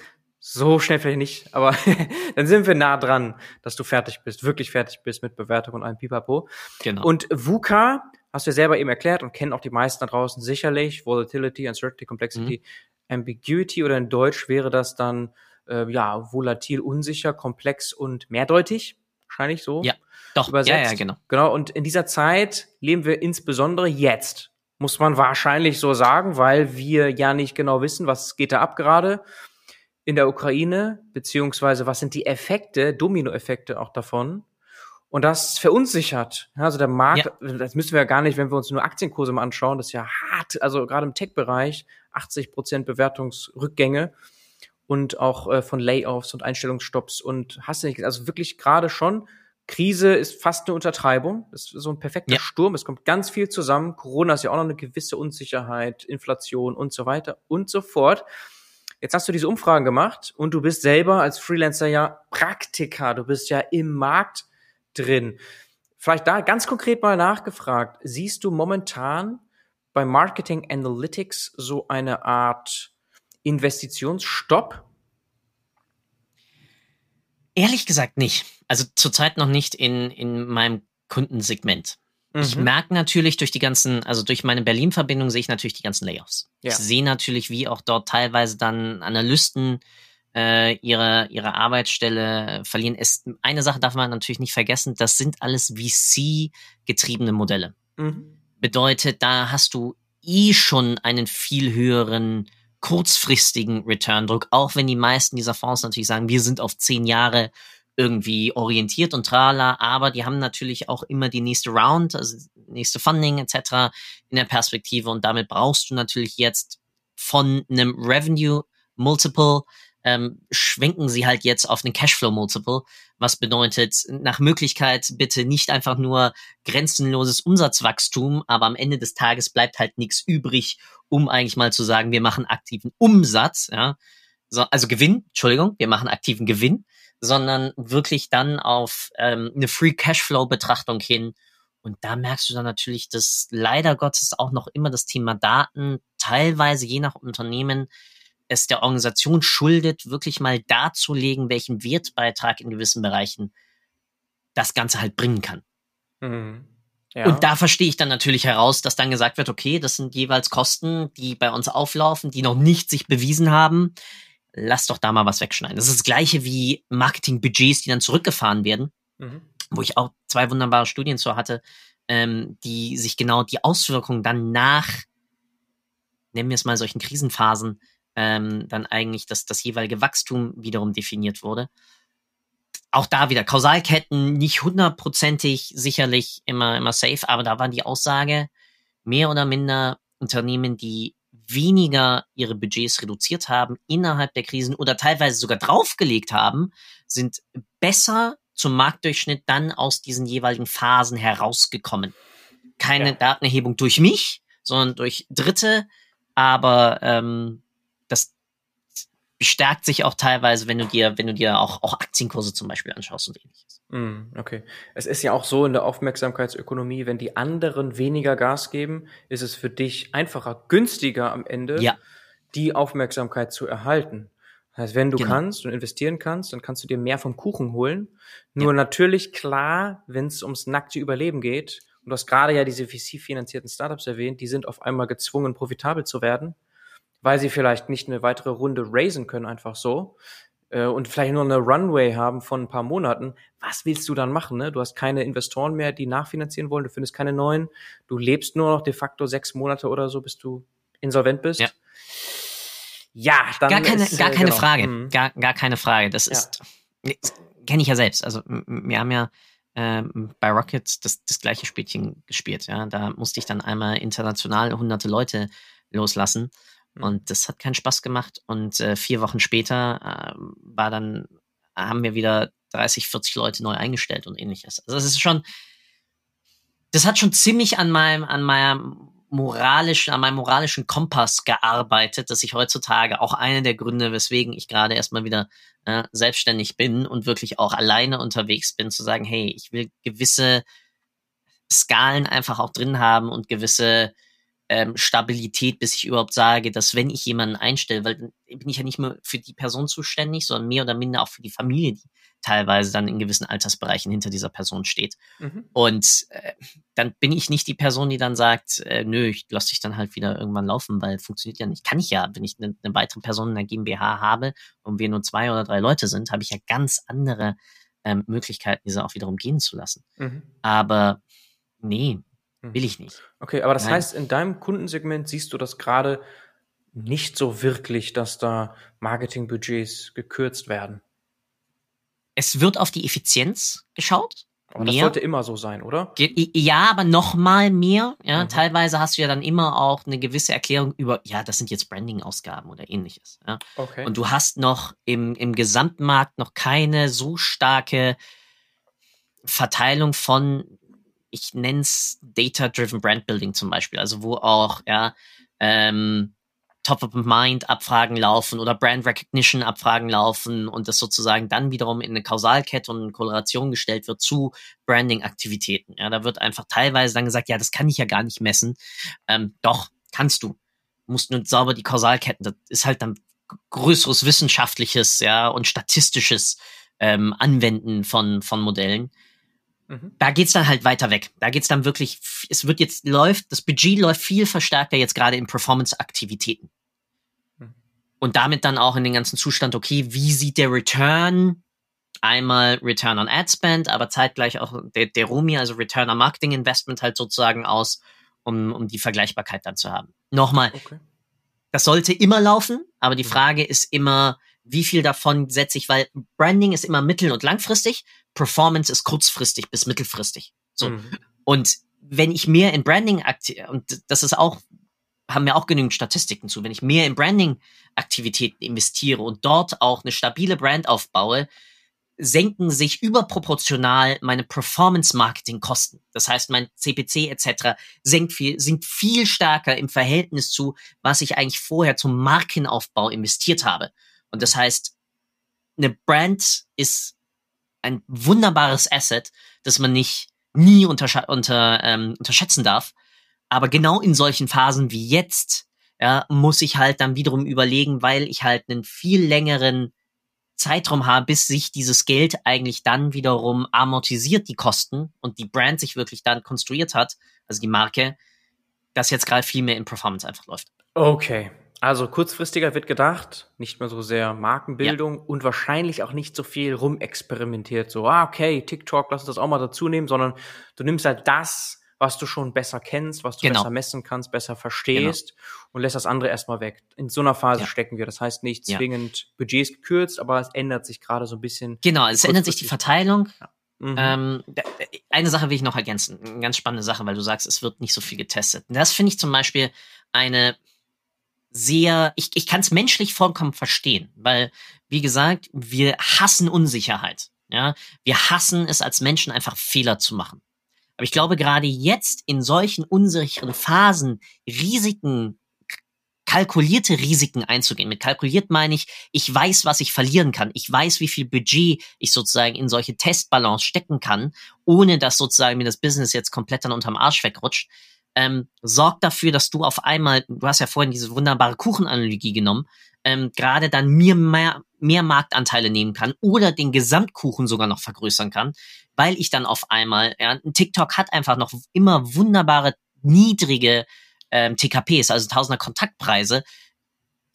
so schnell vielleicht nicht, aber *laughs* dann sind wir nah dran, dass du fertig bist, wirklich fertig bist mit Bewertung und allem Pipapo. Genau. Und VUCA hast du ja selber eben erklärt und kennen auch die meisten da draußen sicherlich, Volatility, Uncertainty, Complexity, mhm. Ambiguity oder in Deutsch wäre das dann äh, ja volatil, unsicher, komplex und mehrdeutig, wahrscheinlich so. Ja, doch. Übersetzt. Ja, ja, genau. Genau. Und in dieser Zeit leben wir insbesondere jetzt, muss man wahrscheinlich so sagen, weil wir ja nicht genau wissen, was geht da ab gerade in der Ukraine, beziehungsweise was sind die Effekte, Dominoeffekte auch davon. Und das verunsichert. Also der Markt, ja. das müssen wir ja gar nicht, wenn wir uns nur Aktienkurse mal anschauen, das ist ja hart. Also gerade im Tech-Bereich 80 Prozent Bewertungsrückgänge und auch äh, von Layoffs und Einstellungsstopps und hast du nicht, also wirklich gerade schon. Krise ist fast eine Untertreibung. Das ist so ein perfekter ja. Sturm. Es kommt ganz viel zusammen. Corona ist ja auch noch eine gewisse Unsicherheit, Inflation und so weiter und so fort. Jetzt hast du diese Umfragen gemacht und du bist selber als Freelancer ja Praktiker. Du bist ja im Markt drin. Vielleicht da ganz konkret mal nachgefragt, siehst du momentan bei Marketing Analytics so eine Art Investitionsstopp? Ehrlich gesagt nicht. Also zurzeit noch nicht in, in meinem Kundensegment. Mhm. Ich merke natürlich durch die ganzen, also durch meine Berlin-Verbindung sehe ich natürlich die ganzen Layoffs. Ja. Ich sehe natürlich, wie auch dort teilweise dann Analysten äh, ihre, ihre Arbeitsstelle verlieren. Es, eine Sache darf man natürlich nicht vergessen, das sind alles VC-getriebene Modelle. Mhm. Bedeutet, da hast du eh schon einen viel höheren kurzfristigen Return-Druck, auch wenn die meisten dieser Fonds natürlich sagen, wir sind auf zehn Jahre irgendwie orientiert und trala, aber die haben natürlich auch immer die nächste Round, also nächste Funding etc. in der Perspektive und damit brauchst du natürlich jetzt von einem Revenue Multiple ähm, schwenken sie halt jetzt auf einen Cashflow Multiple, was bedeutet nach Möglichkeit bitte nicht einfach nur grenzenloses Umsatzwachstum, aber am Ende des Tages bleibt halt nichts übrig, um eigentlich mal zu sagen, wir machen aktiven Umsatz, ja, so, also Gewinn, Entschuldigung, wir machen aktiven Gewinn, sondern wirklich dann auf ähm, eine Free Cashflow Betrachtung hin. Und da merkst du dann natürlich, dass leider Gottes auch noch immer das Thema Daten teilweise je nach Unternehmen es der Organisation schuldet, wirklich mal darzulegen, welchen Wertbeitrag in gewissen Bereichen das Ganze halt bringen kann. Mhm. Ja. Und da verstehe ich dann natürlich heraus, dass dann gesagt wird, okay, das sind jeweils Kosten, die bei uns auflaufen, die noch nicht sich bewiesen haben. Lass doch da mal was wegschneiden. Das ist das gleiche wie Marketingbudgets, die dann zurückgefahren werden, mhm. wo ich auch zwei wunderbare Studien zu hatte, ähm, die sich genau die Auswirkungen dann nach, nennen wir es mal solchen Krisenphasen, ähm, dann eigentlich das, das jeweilige Wachstum wiederum definiert wurde. Auch da wieder Kausalketten, nicht hundertprozentig sicherlich immer, immer safe, aber da war die Aussage, mehr oder minder Unternehmen, die weniger ihre Budgets reduziert haben innerhalb der Krisen oder teilweise sogar draufgelegt haben, sind besser zum Marktdurchschnitt dann aus diesen jeweiligen Phasen herausgekommen. Keine ja. Datenerhebung durch mich, sondern durch Dritte, aber ähm, das bestärkt sich auch teilweise, wenn du dir, wenn du dir auch, auch Aktienkurse zum Beispiel anschaust und ähnliches. Mm, okay. Es ist ja auch so in der Aufmerksamkeitsökonomie, wenn die anderen weniger Gas geben, ist es für dich einfacher, günstiger am Ende, ja. die Aufmerksamkeit zu erhalten. Das heißt, wenn du genau. kannst und investieren kannst, dann kannst du dir mehr vom Kuchen holen. Nur ja. natürlich klar, wenn es ums nackte Überleben geht, und du hast gerade ja diese VC-finanzierten Startups erwähnt, die sind auf einmal gezwungen, profitabel zu werden weil sie vielleicht nicht eine weitere Runde raisen können, einfach so, äh, und vielleicht nur eine Runway haben von ein paar Monaten, was willst du dann machen? Ne? Du hast keine Investoren mehr, die nachfinanzieren wollen, du findest keine neuen, du lebst nur noch de facto sechs Monate oder so, bis du insolvent bist. Ja. Ja, dann gar keine, ist, gar äh, keine genau. Frage, mhm. gar, gar keine Frage. Das ja. ist, kenne ich ja selbst. Also wir haben ja ähm, bei Rocket das, das gleiche Spielchen gespielt. Ja, da musste ich dann einmal international hunderte Leute loslassen. Und das hat keinen Spaß gemacht. Und äh, vier Wochen später äh, war dann, haben wir wieder 30, 40 Leute neu eingestellt und ähnliches. Also das ist schon, das hat schon ziemlich an meinem, an meinem moralischen, an meinem moralischen Kompass gearbeitet, dass ich heutzutage auch eine der Gründe, weswegen ich gerade erstmal wieder äh, selbstständig bin und wirklich auch alleine unterwegs bin, zu sagen, hey, ich will gewisse Skalen einfach auch drin haben und gewisse ähm, Stabilität, bis ich überhaupt sage, dass wenn ich jemanden einstelle, weil dann bin ich ja nicht nur für die Person zuständig, sondern mehr oder minder auch für die Familie, die teilweise dann in gewissen Altersbereichen hinter dieser Person steht. Mhm. Und äh, dann bin ich nicht die Person, die dann sagt, äh, nö, ich lasse dich dann halt wieder irgendwann laufen, weil funktioniert ja nicht. Kann ich ja, wenn ich eine, eine weitere Person in der GmbH habe und wir nur zwei oder drei Leute sind, habe ich ja ganz andere ähm, Möglichkeiten, diese auch wiederum gehen zu lassen. Mhm. Aber nee. Will ich nicht. Okay, aber das Nein. heißt, in deinem Kundensegment siehst du das gerade nicht so wirklich, dass da Marketingbudgets gekürzt werden. Es wird auf die Effizienz geschaut. Aber mehr. das sollte immer so sein, oder? Ja, aber noch mal mehr. Ja, mhm. teilweise hast du ja dann immer auch eine gewisse Erklärung über, ja, das sind jetzt Branding-Ausgaben oder ähnliches. Ja. Okay. Und du hast noch im, im Gesamtmarkt noch keine so starke Verteilung von ich nenne es Data-Driven Brand Building zum Beispiel, also wo auch ja ähm, Top-of-Mind-Abfragen laufen oder Brand Recognition-Abfragen laufen und das sozusagen dann wiederum in eine Kausalkette und eine Korrelation gestellt wird zu Branding-Aktivitäten. Ja, da wird einfach teilweise dann gesagt, ja, das kann ich ja gar nicht messen. Ähm, doch, kannst du. Musst nur sauber die Kausalketten, das ist halt dann größeres wissenschaftliches, ja, und statistisches ähm, Anwenden von, von Modellen. Mhm. Da geht's dann halt weiter weg. Da geht's dann wirklich, es wird jetzt läuft, das Budget läuft viel verstärkter jetzt gerade in Performance-Aktivitäten. Mhm. Und damit dann auch in den ganzen Zustand, okay, wie sieht der Return einmal Return on Ad Spend, aber zeitgleich auch der, der ROMI, also Return on Marketing Investment halt sozusagen aus, um, um die Vergleichbarkeit dann zu haben. Nochmal, okay. das sollte immer laufen, aber die mhm. Frage ist immer, wie viel davon setze ich, weil Branding ist immer mittel- und langfristig, Performance ist kurzfristig bis mittelfristig. So. Mhm. Und wenn ich mehr in Branding und das ist auch, haben wir auch genügend Statistiken zu, wenn ich mehr in Branding-Aktivitäten investiere und dort auch eine stabile Brand aufbaue, senken sich überproportional meine Performance-Marketing-Kosten. Das heißt, mein CPC etc. senkt viel, sinkt viel stärker im Verhältnis zu, was ich eigentlich vorher zum Markenaufbau investiert habe. Und das heißt, eine Brand ist ein wunderbares Asset, das man nicht nie unter, unter, ähm, unterschätzen darf. Aber genau in solchen Phasen wie jetzt, ja, muss ich halt dann wiederum überlegen, weil ich halt einen viel längeren Zeitraum habe, bis sich dieses Geld eigentlich dann wiederum amortisiert, die Kosten und die Brand sich wirklich dann konstruiert hat, also die Marke, dass jetzt gerade viel mehr in Performance einfach läuft. Okay. Also kurzfristiger wird gedacht, nicht mehr so sehr Markenbildung ja. und wahrscheinlich auch nicht so viel rumexperimentiert. So, ah, okay, TikTok, lass uns das auch mal dazu nehmen, sondern du nimmst halt das, was du schon besser kennst, was du genau. besser messen kannst, besser verstehst genau. und lässt das andere erstmal weg. In so einer Phase ja. stecken wir. Das heißt nicht zwingend ja. Budgets gekürzt, aber es ändert sich gerade so ein bisschen. Genau, es ändert sich die Verteilung. Mhm. Ähm, eine Sache will ich noch ergänzen, eine ganz spannende Sache, weil du sagst, es wird nicht so viel getestet. Das finde ich zum Beispiel eine sehr, ich, ich kann es menschlich vollkommen verstehen, weil, wie gesagt, wir hassen Unsicherheit. Ja, wir hassen es als Menschen einfach Fehler zu machen. Aber ich glaube, gerade jetzt in solchen unsicheren Phasen Risiken, kalkulierte Risiken einzugehen. Mit kalkuliert meine ich, ich weiß, was ich verlieren kann. Ich weiß, wie viel Budget ich sozusagen in solche Testbalance stecken kann, ohne dass sozusagen mir das Business jetzt komplett dann unterm Arsch wegrutscht. Ähm, sorgt dafür, dass du auf einmal, du hast ja vorhin diese wunderbare Kuchenanalogie genommen, ähm, gerade dann mir mehr, mehr Marktanteile nehmen kann oder den Gesamtkuchen sogar noch vergrößern kann, weil ich dann auf einmal, ja, TikTok hat einfach noch immer wunderbare niedrige ähm, TKPs, also Tausender Kontaktpreise,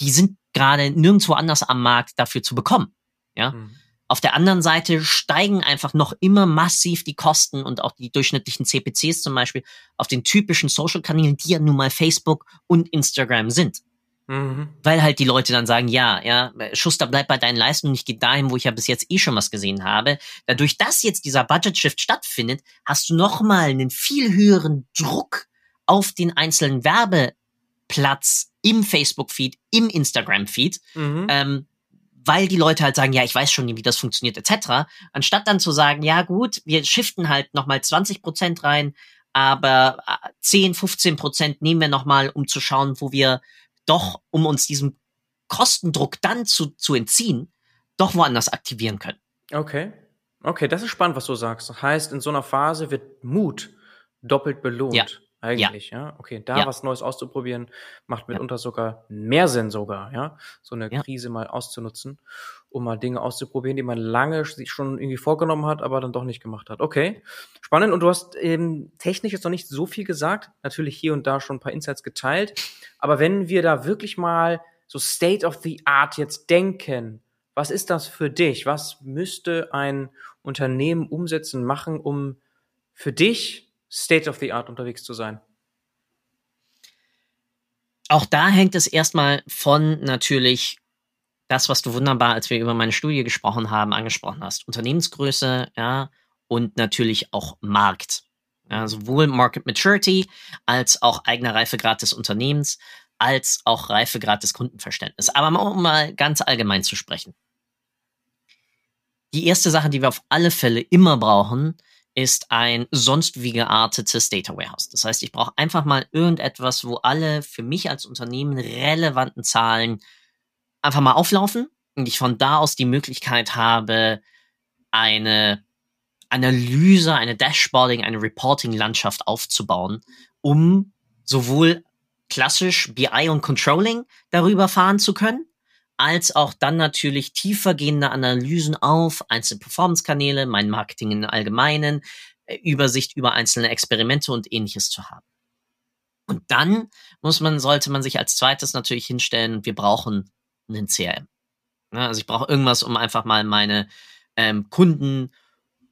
die sind gerade nirgendwo anders am Markt dafür zu bekommen. Ja. Mhm. Auf der anderen Seite steigen einfach noch immer massiv die Kosten und auch die durchschnittlichen CPCs zum Beispiel auf den typischen Social-Kanälen, die ja nun mal Facebook und Instagram sind. Mhm. Weil halt die Leute dann sagen, ja, ja, Schuster, bleib bei deinen Leistungen, ich gehe dahin, wo ich ja bis jetzt eh schon was gesehen habe. Dadurch, dass jetzt dieser Budget-Shift stattfindet, hast du nochmal einen viel höheren Druck auf den einzelnen Werbeplatz im Facebook-Feed, im Instagram-Feed, mhm. ähm, weil die Leute halt sagen, ja, ich weiß schon, wie das funktioniert, etc., anstatt dann zu sagen, ja gut, wir shiften halt nochmal 20 Prozent rein, aber 10, äh, 15 Prozent nehmen wir nochmal, um zu schauen, wo wir doch, um uns diesem Kostendruck dann zu, zu entziehen, doch woanders aktivieren können. Okay. Okay, das ist spannend, was du sagst. Das heißt, in so einer Phase wird Mut doppelt belohnt. Ja. Eigentlich, ja. ja? Okay, da ja. was Neues auszuprobieren, macht mitunter ja. sogar mehr Sinn sogar, ja. So eine Krise mal auszunutzen, um mal Dinge auszuprobieren, die man lange sich schon irgendwie vorgenommen hat, aber dann doch nicht gemacht hat. Okay, spannend. Und du hast eben technisch jetzt noch nicht so viel gesagt, natürlich hier und da schon ein paar Insights geteilt. Aber wenn wir da wirklich mal so State of the Art jetzt denken, was ist das für dich? Was müsste ein Unternehmen umsetzen, machen, um für dich State of the Art unterwegs zu sein? Auch da hängt es erstmal von natürlich das, was du wunderbar, als wir über meine Studie gesprochen haben, angesprochen hast. Unternehmensgröße, ja, und natürlich auch Markt. Ja, sowohl Market Maturity als auch eigener Reifegrad des Unternehmens, als auch Reifegrad des Kundenverständnisses. Aber um mal ganz allgemein zu sprechen. Die erste Sache, die wir auf alle Fälle immer brauchen, ist ein sonst wie geartetes Data Warehouse. Das heißt, ich brauche einfach mal irgendetwas, wo alle für mich als Unternehmen relevanten Zahlen einfach mal auflaufen und ich von da aus die Möglichkeit habe, eine Analyse, eine Dashboarding, eine Reporting-Landschaft aufzubauen, um sowohl klassisch BI und Controlling darüber fahren zu können, als auch dann natürlich tiefergehende Analysen auf einzelne Performance-Kanäle, mein Marketing im Allgemeinen, äh, Übersicht über einzelne Experimente und ähnliches zu haben. Und dann muss man, sollte man sich als zweites natürlich hinstellen, wir brauchen einen CRM. Ja, also ich brauche irgendwas, um einfach mal meine ähm, Kunden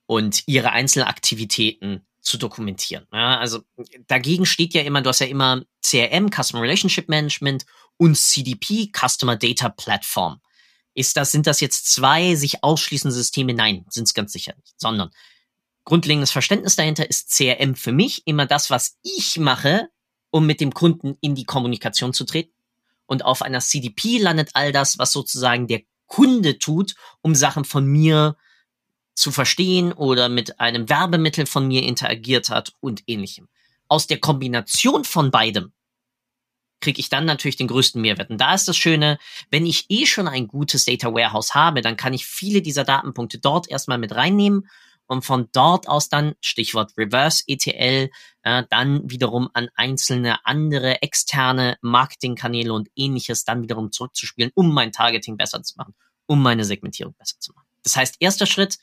und ihre Einzelaktivitäten zu dokumentieren. Ja, also dagegen steht ja immer, du hast ja immer CRM, Customer Relationship Management und CDP, Customer Data Platform. Ist das, sind das jetzt zwei sich ausschließende Systeme? Nein, sind es ganz sicher nicht, sondern grundlegendes Verständnis dahinter ist CRM für mich immer das, was ich mache, um mit dem Kunden in die Kommunikation zu treten. Und auf einer CDP landet all das, was sozusagen der Kunde tut, um Sachen von mir zu verstehen oder mit einem Werbemittel von mir interagiert hat und ähnlichem. Aus der Kombination von beidem kriege ich dann natürlich den größten Mehrwert. Und da ist das Schöne, wenn ich eh schon ein gutes Data Warehouse habe, dann kann ich viele dieser Datenpunkte dort erstmal mit reinnehmen und von dort aus dann, Stichwort Reverse ETL, äh, dann wiederum an einzelne andere externe Marketingkanäle und ähnliches dann wiederum zurückzuspielen, um mein Targeting besser zu machen, um meine Segmentierung besser zu machen. Das heißt, erster Schritt,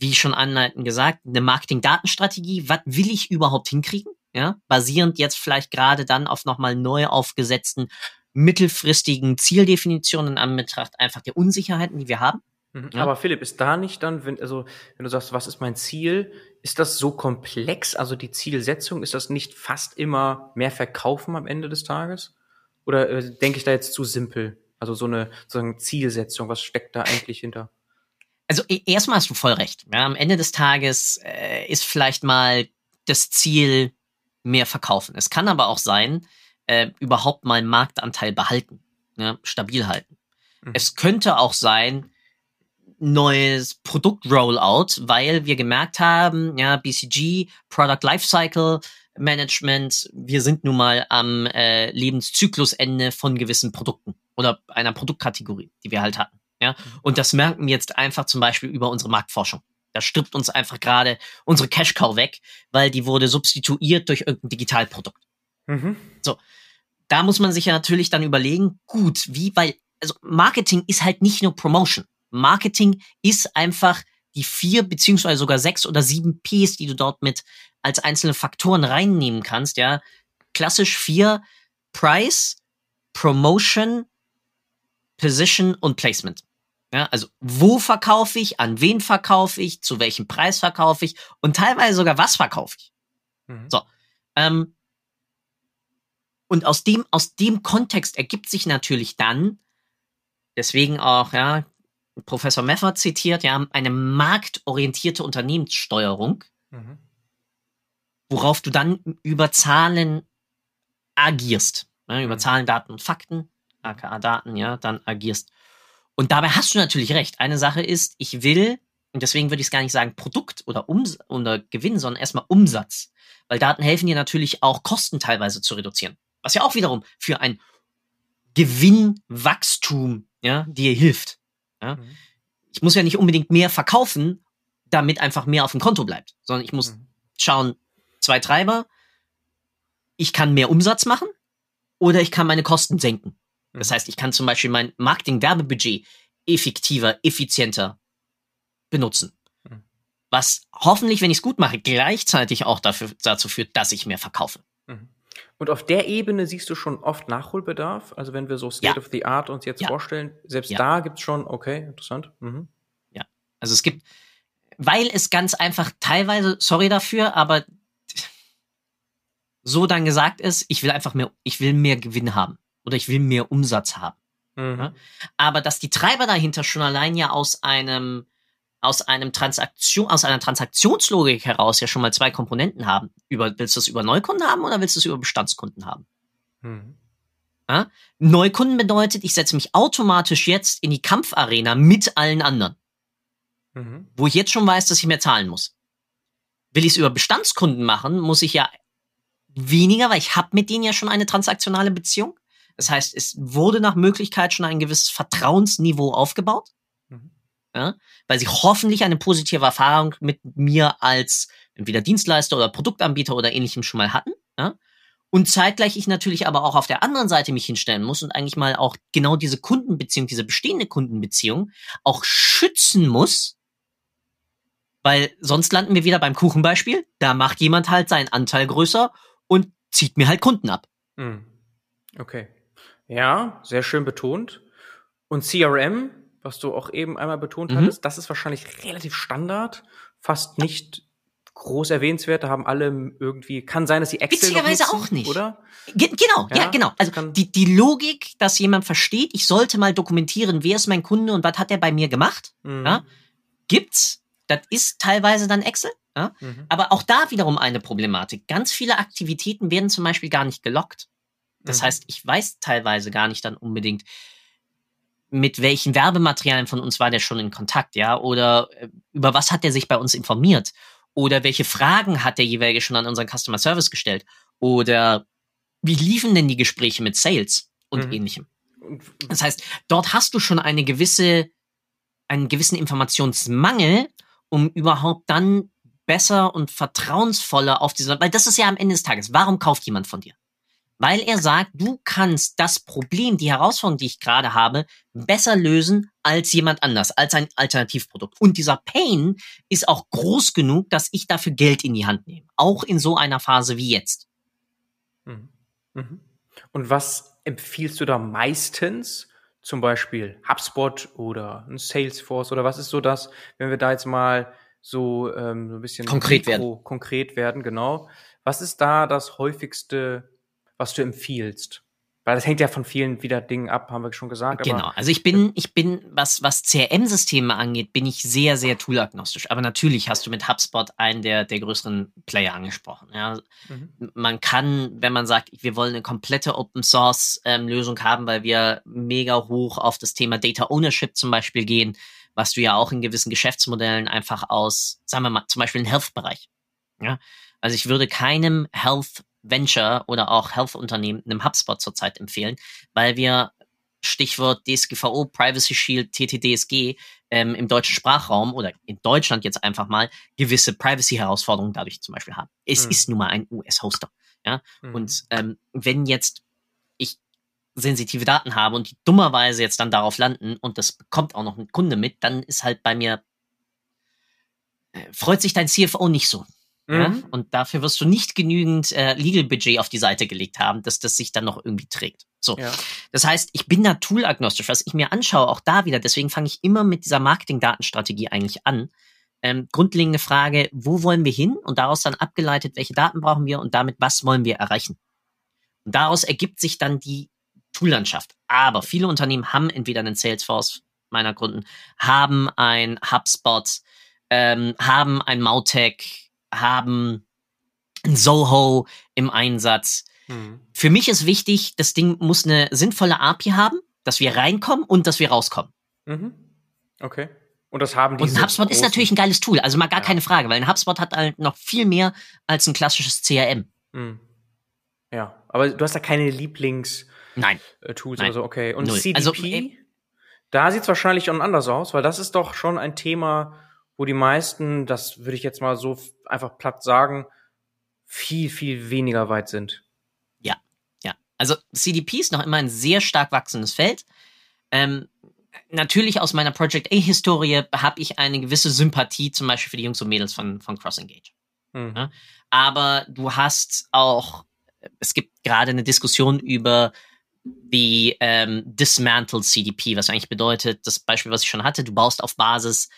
wie schon anleitend gesagt, eine Marketing-Datenstrategie. Was will ich überhaupt hinkriegen? Ja, basierend jetzt vielleicht gerade dann auf nochmal neu aufgesetzten mittelfristigen Zieldefinitionen an Betracht einfach der Unsicherheiten, die wir haben. Mhm. Ja. Aber Philipp, ist da nicht dann, wenn, also, wenn du sagst, was ist mein Ziel, ist das so komplex? Also die Zielsetzung, ist das nicht fast immer mehr Verkaufen am Ende des Tages? Oder äh, denke ich da jetzt zu simpel? Also so eine sozusagen Zielsetzung, was steckt da eigentlich hinter? Also e, erstmal hast du voll recht. Ja, am Ende des Tages äh, ist vielleicht mal das Ziel mehr verkaufen. Es kann aber auch sein, äh, überhaupt mal Marktanteil behalten, ja, stabil halten. Mhm. Es könnte auch sein, neues Produkt-Rollout, weil wir gemerkt haben, ja, BCG, Product Lifecycle Management, wir sind nun mal am äh, Lebenszyklusende von gewissen Produkten oder einer Produktkategorie, die wir halt hatten. Ja, mhm. und das merken wir jetzt einfach zum Beispiel über unsere Marktforschung. Da stirbt uns einfach gerade unsere Cash Cow weg, weil die wurde substituiert durch irgendein Digitalprodukt. Mhm. So, da muss man sich ja natürlich dann überlegen, gut, wie, weil, also Marketing ist halt nicht nur Promotion. Marketing ist einfach die vier beziehungsweise sogar sechs oder sieben Ps, die du dort mit als einzelne Faktoren reinnehmen kannst, ja. Klassisch vier Price, Promotion, Position und Placement. Ja, also wo verkaufe ich, an wen verkaufe ich, zu welchem Preis verkaufe ich und teilweise sogar was verkaufe ich. Mhm. So. Ähm, und aus dem, aus dem Kontext ergibt sich natürlich dann, deswegen auch, ja, Professor Meffert zitiert, ja, eine marktorientierte Unternehmenssteuerung, mhm. worauf du dann über Zahlen agierst. Ja, über mhm. Zahlen, Daten und Fakten, aka Daten, ja, dann agierst. Und dabei hast du natürlich recht. Eine Sache ist, ich will, und deswegen würde ich es gar nicht sagen Produkt oder, Ums oder Gewinn, sondern erstmal Umsatz. Weil Daten helfen dir natürlich auch Kosten teilweise zu reduzieren. Was ja auch wiederum für ein Gewinnwachstum, ja, dir hilft. Ja. Mhm. Ich muss ja nicht unbedingt mehr verkaufen, damit einfach mehr auf dem Konto bleibt, sondern ich muss mhm. schauen, zwei Treiber, ich kann mehr Umsatz machen oder ich kann meine Kosten senken. Das heißt, ich kann zum Beispiel mein Marketing-Werbebudget effektiver, effizienter benutzen. Mhm. Was hoffentlich, wenn ich es gut mache, gleichzeitig auch dafür, dazu führt, dass ich mehr verkaufe. Mhm. Und auf der Ebene siehst du schon oft Nachholbedarf. Also wenn wir so State ja. of the Art uns jetzt ja. vorstellen, selbst ja. da gibt's schon, okay, interessant. Mhm. Ja, also es gibt, weil es ganz einfach teilweise, sorry dafür, aber so dann gesagt ist, ich will einfach mehr, ich will mehr Gewinn haben oder ich will mehr Umsatz haben. Mhm. Ja? Aber dass die Treiber dahinter schon allein ja aus einem aus einem Transaktion, aus einer Transaktionslogik heraus ja schon mal zwei Komponenten haben. Über, willst du es über Neukunden haben oder willst du es über Bestandskunden haben? Mhm. Ja? Neukunden bedeutet, ich setze mich automatisch jetzt in die Kampfarena mit allen anderen. Mhm. Wo ich jetzt schon weiß, dass ich mehr zahlen muss. Will ich es über Bestandskunden machen, muss ich ja weniger, weil ich habe mit denen ja schon eine transaktionale Beziehung. Das heißt, es wurde nach Möglichkeit schon ein gewisses Vertrauensniveau aufgebaut, mhm. ja, weil sie hoffentlich eine positive Erfahrung mit mir als entweder Dienstleister oder Produktanbieter oder ähnlichem schon mal hatten. Ja. Und zeitgleich ich natürlich aber auch auf der anderen Seite mich hinstellen muss und eigentlich mal auch genau diese Kundenbeziehung, diese bestehende Kundenbeziehung auch schützen muss, weil sonst landen wir wieder beim Kuchenbeispiel. Da macht jemand halt seinen Anteil größer und zieht mir halt Kunden ab. Hm. Okay. Ja, sehr schön betont. Und CRM, was du auch eben einmal betont Mhm. hattest, das ist wahrscheinlich relativ Standard, fast nicht groß erwähnenswert. Da haben alle irgendwie, kann sein, dass sie Excel Witzigerweise nutzen, auch nicht. oder? Ge genau, ja, Ja, genau. Also die, die Logik, dass jemand versteht, ich sollte mal dokumentieren, wer ist mein Kunde und was hat er bei mir gemacht, Mhm. Ja? gibt's. Das ist teilweise dann Excel. Ja? Mhm. Aber auch da wiederum eine Problematik. Ganz viele Aktivitäten werden zum Beispiel gar nicht gelockt. Das Mhm. heißt, ich weiß teilweise gar nicht dann unbedingt, mit welchen Werbematerialien von uns war der schon in Kontakt, ja? Oder äh, über was hat er sich bei uns informiert? Oder welche Fragen hat der jeweilige schon an unseren Customer Service gestellt? Oder wie liefen denn die Gespräche mit Sales und Mhm. ähnlichem? Das heißt, dort hast du schon eine gewisse, einen gewissen Informationsmangel, um überhaupt dann besser und vertrauensvoller auf diese, weil das ist ja am Ende des Tages, warum kauft jemand von dir? Weil er sagt, du kannst das Problem, die Herausforderung, die ich gerade habe, besser lösen als jemand anders, als ein Alternativprodukt. Und dieser Pain ist auch groß genug, dass ich dafür Geld in die Hand nehme. Auch in so einer Phase wie jetzt. Mhm. Mhm. Und was empfiehlst du da meistens? Zum Beispiel HubSpot oder ein Salesforce oder was ist so das, wenn wir da jetzt mal so, ähm, so ein bisschen Konkret mikro- konkret werden, genau. Was ist da das häufigste, was du empfiehlst? Weil das hängt ja von vielen wieder Dingen ab, haben wir schon gesagt. Genau, also ich bin, ich bin, was, was CRM-Systeme angeht, bin ich sehr, sehr toolagnostisch. Aber natürlich hast du mit HubSpot einen der, der größeren Player angesprochen. Ja. Mhm. Man kann, wenn man sagt, wir wollen eine komplette Open Source ähm, Lösung haben, weil wir mega hoch auf das Thema Data Ownership zum Beispiel gehen, was du ja auch in gewissen Geschäftsmodellen einfach aus, sagen wir mal, zum Beispiel im Health-Bereich. Ja. Also ich würde keinem Health Venture oder auch Health-Unternehmen einem HubSpot zurzeit empfehlen, weil wir Stichwort DSGVO, Privacy Shield, TTDSG ähm, im deutschen Sprachraum oder in Deutschland jetzt einfach mal gewisse Privacy-Herausforderungen dadurch zum Beispiel haben. Es Mhm. ist nun mal ein US-Hoster. Mhm. Und ähm, wenn jetzt ich sensitive Daten habe und die dummerweise jetzt dann darauf landen und das bekommt auch noch ein Kunde mit, dann ist halt bei mir, äh, freut sich dein CFO nicht so. Ja? Mhm. Und dafür wirst du nicht genügend äh, Legal Budget auf die Seite gelegt haben, dass das sich dann noch irgendwie trägt. So. Ja. Das heißt, ich bin da toolagnostisch, was ich mir anschaue, auch da wieder. Deswegen fange ich immer mit dieser Marketing-Datenstrategie eigentlich an. Ähm, grundlegende Frage, wo wollen wir hin? Und daraus dann abgeleitet, welche Daten brauchen wir und damit, was wollen wir erreichen? Und daraus ergibt sich dann die Toollandschaft. Aber viele Unternehmen haben entweder einen Salesforce, meiner Kunden, haben ein HubSpot, ähm, haben ein Mautech, haben ein Soho im Einsatz. Mhm. Für mich ist wichtig, das Ding muss eine sinnvolle API haben, dass wir reinkommen und dass wir rauskommen. Mhm. Okay. Und das haben Und diese ein HubSpot ist natürlich ein geiles Tool, also mal gar Ja. keine Frage, weil ein HubSpot hat halt noch viel mehr als ein klassisches CRM. Mhm. Ja, aber du hast da keine Lieblings- Nein. äh, Tools Nein. oder so, okay. Und Null. CDP, Also, äh, da sieht's wahrscheinlich schon anders aus, weil das ist doch schon ein Thema, wo die meisten, das würde ich jetzt mal so einfach platt sagen, viel, viel weniger weit sind. Ja, also CDP ist noch immer ein sehr stark wachsendes Feld. Ähm, natürlich aus meiner Project A-Historie habe ich eine gewisse Sympathie zum Beispiel für die Jungs und Mädels von, von Cross Engage. Mhm. Ja. Aber du hast auch, es gibt gerade eine Diskussion über die ähm, Dismantled CDP, was eigentlich bedeutet, das Beispiel, was ich schon hatte, du baust auf Basis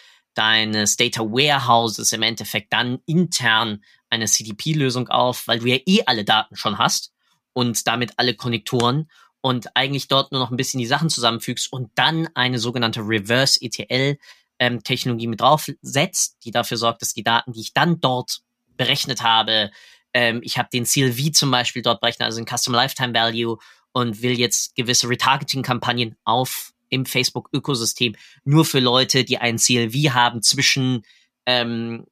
deines Data Warehouses im Endeffekt dann intern eine CDP-Lösung auf, weil du ja eh alle Daten schon hast und damit alle Konnektoren und eigentlich dort nur noch ein bisschen die Sachen zusammenfügst und dann eine sogenannte Reverse ETL ähm, Technologie mit draufsetzt, die dafür sorgt, dass die Daten, die ich dann dort berechnet habe, ähm, ich habe den CLV zum Beispiel dort berechnet, also den Custom Lifetime Value und will jetzt gewisse Retargeting-Kampagnen auf im Facebook-Ökosystem nur für Leute, die einen CLV haben zwischen ähm,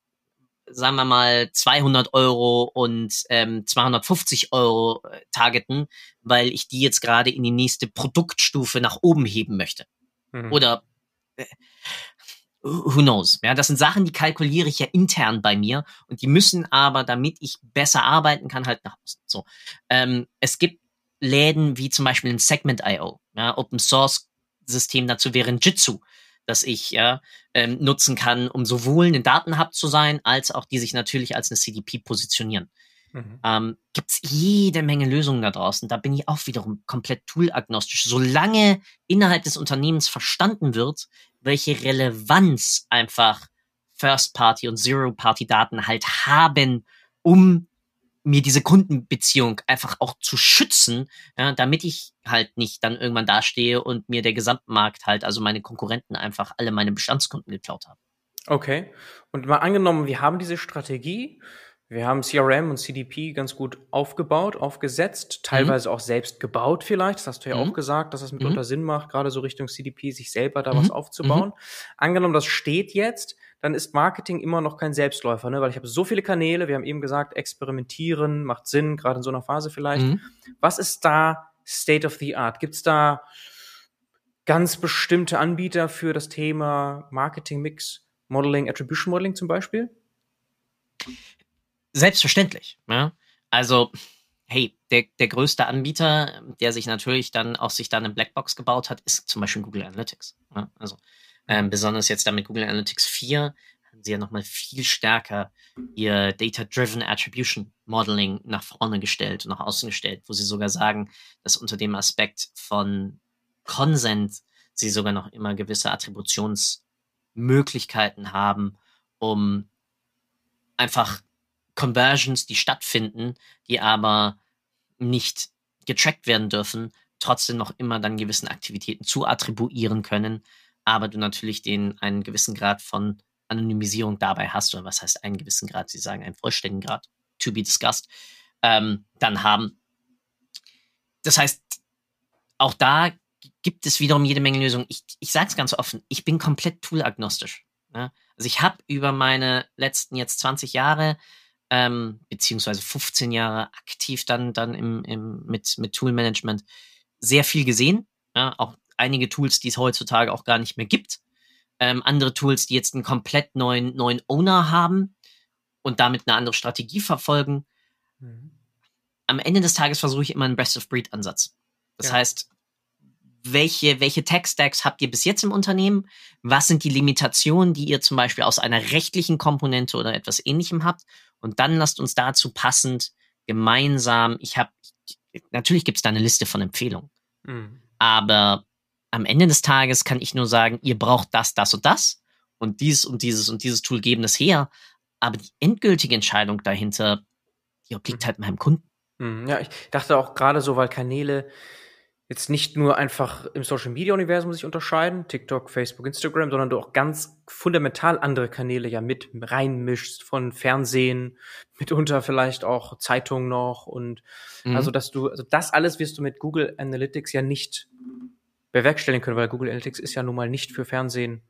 sagen wir mal 200 Euro und ähm, 250 Euro äh, targeten, weil ich die jetzt gerade in die nächste Produktstufe nach oben heben möchte. Mhm. Oder äh, who knows? Ja, das sind Sachen, die kalkuliere ich ja intern bei mir und die müssen aber, damit ich besser arbeiten kann, halt nach außen. So, ähm, es gibt Läden wie zum Beispiel ein Segment.io, ja, Open Source System dazu wäre ein Jitsu, das ich ja ähm, nutzen kann, um sowohl ein Datenhub zu sein, als auch die sich natürlich als eine CDP positionieren. Mhm. Ähm, Gibt es jede Menge Lösungen da draußen. Da bin ich auch wiederum komplett toolagnostisch. Solange innerhalb des Unternehmens verstanden wird, welche Relevanz einfach First-Party und Zero-Party-Daten halt haben, um mir diese Kundenbeziehung einfach auch zu schützen, ja, damit ich halt nicht dann irgendwann dastehe und mir der Gesamtmarkt halt, also meine Konkurrenten einfach alle meine Bestandskunden geklaut haben. Okay. Und mal angenommen, wir haben diese Strategie, wir haben CRM und CDP ganz gut aufgebaut, aufgesetzt, teilweise mhm. auch selbst gebaut vielleicht. Das hast du ja mhm. auch gesagt, dass es mitunter mhm. Sinn macht, gerade so Richtung CDP, sich selber da was mhm. aufzubauen. Mhm. Angenommen, das steht jetzt, dann ist Marketing immer noch kein Selbstläufer, ne? weil ich habe so viele Kanäle, wir haben eben gesagt, experimentieren macht Sinn, gerade in so einer Phase vielleicht. Mhm. Was ist da State of the Art? Gibt es da ganz bestimmte Anbieter für das Thema Marketing Mix, Modeling, Attribution Modeling zum Beispiel? Selbstverständlich. Ja? Also, hey, der, der größte Anbieter, der sich natürlich dann auch sich dann eine Blackbox gebaut hat, ist zum Beispiel Google Analytics. Ja? Also, ähm, besonders jetzt damit Google Analytics 4 haben sie ja nochmal viel stärker ihr Data-Driven Attribution Modeling nach vorne gestellt und nach außen gestellt, wo sie sogar sagen, dass unter dem Aspekt von Consent sie sogar noch immer gewisse Attributionsmöglichkeiten haben, um einfach Conversions, die stattfinden, die aber nicht getrackt werden dürfen, trotzdem noch immer dann gewissen Aktivitäten zu attribuieren können, aber du natürlich den einen gewissen Grad von Anonymisierung dabei hast, oder was heißt einen gewissen Grad, sie sagen einen vollständigen Grad, to be discussed, ähm, dann haben. Das heißt, auch da gibt es wiederum jede Menge Lösungen. Ich, ich sage es ganz offen, ich bin komplett toolagnostisch. Ne? Also ich habe über meine letzten jetzt 20 Jahre ähm, beziehungsweise 15 Jahre aktiv dann, dann im, im, mit, mit Toolmanagement sehr viel gesehen. Ja, auch einige Tools, die es heutzutage auch gar nicht mehr gibt. Ähm, andere Tools, die jetzt einen komplett neuen, neuen Owner haben und damit eine andere Strategie verfolgen. Mhm. Am Ende des Tages versuche ich immer einen Best-of-Breed-Ansatz. Das ja. heißt, welche, welche Tech-Stacks habt ihr bis jetzt im Unternehmen? Was sind die Limitationen, die ihr zum Beispiel aus einer rechtlichen Komponente oder etwas ähnlichem habt? Und dann lasst uns dazu passend gemeinsam, ich habe, natürlich gibt es da eine Liste von Empfehlungen, mhm. aber am Ende des Tages kann ich nur sagen, ihr braucht das, das und das und dieses und dieses und dieses Tool geben das her, aber die endgültige Entscheidung dahinter, die obliegt mhm. halt meinem Kunden. Mhm. Ja, ich dachte auch gerade so, weil Kanäle jetzt nicht nur einfach im Social Media Universum sich unterscheiden, TikTok, Facebook, Instagram, sondern du auch ganz fundamental andere Kanäle ja mit reinmischst, von Fernsehen, mitunter vielleicht auch Zeitungen noch und mhm. also dass du, also das alles wirst du mit Google Analytics ja nicht bewerkstelligen können, weil Google Analytics ist ja nun mal nicht für Fernsehen,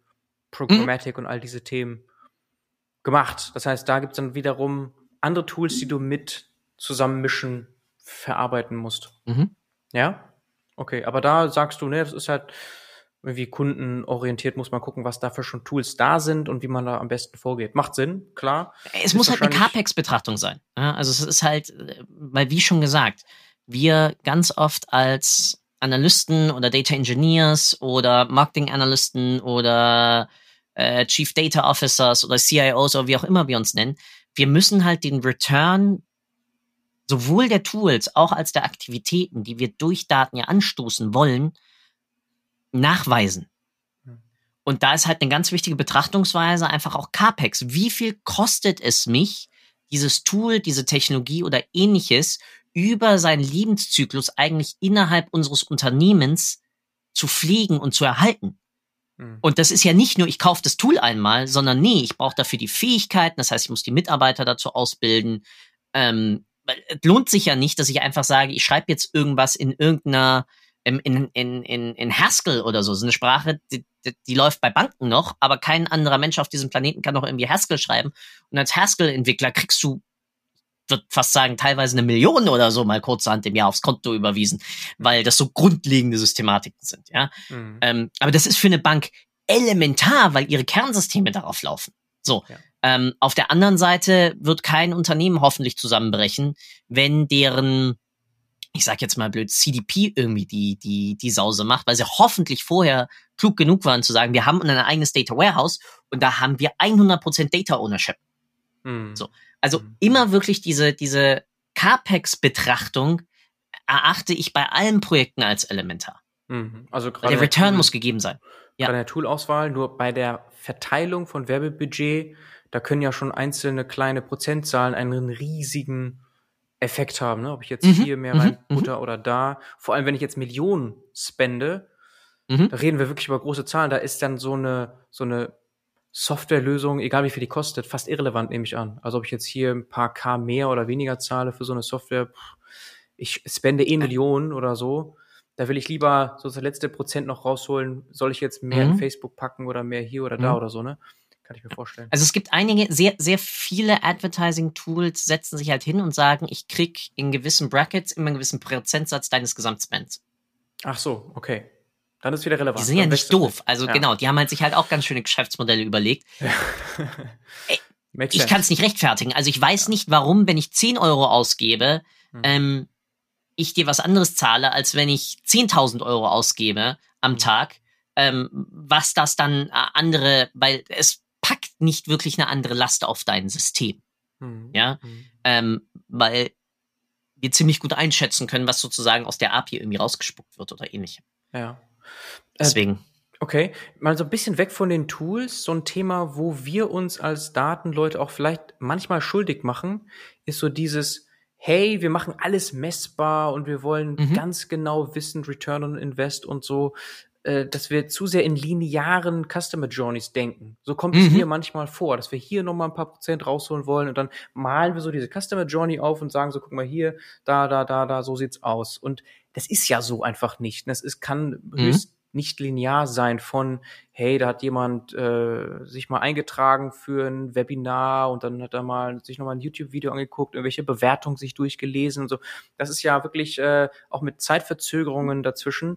Programmatic mhm. und all diese Themen gemacht. Das heißt, da gibt's dann wiederum andere Tools, die du mit zusammenmischen, verarbeiten musst. Mhm. Ja? Okay, aber da sagst du, ne, das ist halt irgendwie kundenorientiert, muss man gucken, was dafür schon Tools da sind und wie man da am besten vorgeht. Macht Sinn, klar. Es ist muss halt eine CAPEX-Betrachtung sein. Ja, also es ist halt, weil wie schon gesagt, wir ganz oft als Analysten oder Data Engineers oder Marketing Analysten oder äh, Chief Data Officers oder CIOs oder wie auch immer wir uns nennen, wir müssen halt den Return sowohl der Tools auch als der Aktivitäten, die wir durch Daten ja anstoßen wollen, nachweisen. Hm. Und da ist halt eine ganz wichtige Betrachtungsweise einfach auch CAPEX. Wie viel kostet es mich, dieses Tool, diese Technologie oder ähnliches über seinen Lebenszyklus eigentlich innerhalb unseres Unternehmens zu pflegen und zu erhalten? Hm. Und das ist ja nicht nur, ich kaufe das Tool einmal, sondern nee, ich brauche dafür die Fähigkeiten, das heißt, ich muss die Mitarbeiter dazu ausbilden, ähm, es lohnt sich ja nicht, dass ich einfach sage, ich schreibe jetzt irgendwas in irgendeiner in, in, in, in Haskell oder so. So eine Sprache, die, die, die läuft bei Banken noch, aber kein anderer Mensch auf diesem Planeten kann noch irgendwie Haskell schreiben. Und als Haskell-Entwickler kriegst du, würde fast sagen, teilweise eine Million oder so mal kurzerhand im Jahr aufs Konto überwiesen, weil das so grundlegende Systematiken sind, ja. Mhm. Ähm, aber das ist für eine Bank elementar, weil ihre Kernsysteme darauf laufen. So. Ja. Ähm, auf der anderen Seite wird kein Unternehmen hoffentlich zusammenbrechen, wenn deren, ich sag jetzt mal blöd, CDP irgendwie die, die, die Sause macht, weil sie hoffentlich vorher klug genug waren zu sagen, wir haben ein eigenes Data Warehouse und da haben wir 100% Data Ownership. Mhm. So. Also mhm. immer wirklich diese, diese CAPEX-Betrachtung erachte ich bei allen Projekten als elementar. Mhm. Also der Return muss gegeben sein. Ja. Bei der Toolauswahl, nur bei der Verteilung von Werbebudget, da können ja schon einzelne kleine Prozentzahlen einen riesigen Effekt haben. Ne? Ob ich jetzt mhm. hier mehr rein mhm. Butter oder da. Vor allem, wenn ich jetzt Millionen spende, mhm. da reden wir wirklich über große Zahlen. Da ist dann so eine, so eine Softwarelösung, egal wie viel die kostet, fast irrelevant, nehme ich an. Also ob ich jetzt hier ein paar K mehr oder weniger zahle für so eine Software, ich spende eh Millionen oder so. Da will ich lieber so das letzte Prozent noch rausholen. Soll ich jetzt mehr mhm. in Facebook packen oder mehr hier oder da mhm. oder so, ne? Kann ich mir vorstellen. Also es gibt einige, sehr, sehr viele Advertising-Tools setzen sich halt hin und sagen, ich krieg in gewissen Brackets immer einen gewissen Prozentsatz deines Gesamtspends. Ach so, okay. Dann ist wieder relevant. Die sind ja nicht doof. Also ja. genau, die haben halt sich halt auch ganz schöne Geschäftsmodelle überlegt. *laughs* Ja. Ey, ich kann es nicht rechtfertigen. Also ich weiß ja. nicht, warum, wenn ich 10 Euro ausgebe, hm. ähm, ich dir was anderes zahle, als wenn ich 10.000 Euro ausgebe am hm. Tag. Ähm, was das dann äh, andere, weil es packt nicht wirklich eine andere Last auf dein System. Hm. Ja, hm. ähm, weil wir ziemlich gut einschätzen können, was sozusagen aus der API irgendwie rausgespuckt wird oder ähnlichem. Ja. Deswegen. Äh, okay, mal so ein bisschen weg von den Tools. So ein Thema, wo wir uns als Datenleute auch vielleicht manchmal schuldig machen, ist so dieses, hey, wir machen alles messbar und wir wollen mhm. ganz genau wissen, Return on Invest und so, äh, dass wir zu sehr in linearen Customer Journeys denken. So kommt mhm. es mir manchmal vor, dass wir hier nochmal ein paar Prozent rausholen wollen und dann malen wir so diese Customer Journey auf und sagen so, guck mal hier, da, da, da, da, so sieht's aus. Und das ist ja so einfach nicht. Das ist, kann mhm. höchst nicht linear sein von, hey, da hat jemand äh, sich mal eingetragen für ein Webinar und dann hat er mal sich nochmal ein YouTube-Video angeguckt, irgendwelche Bewertungen sich durchgelesen und so. Das ist ja wirklich äh, auch mit Zeitverzögerungen dazwischen.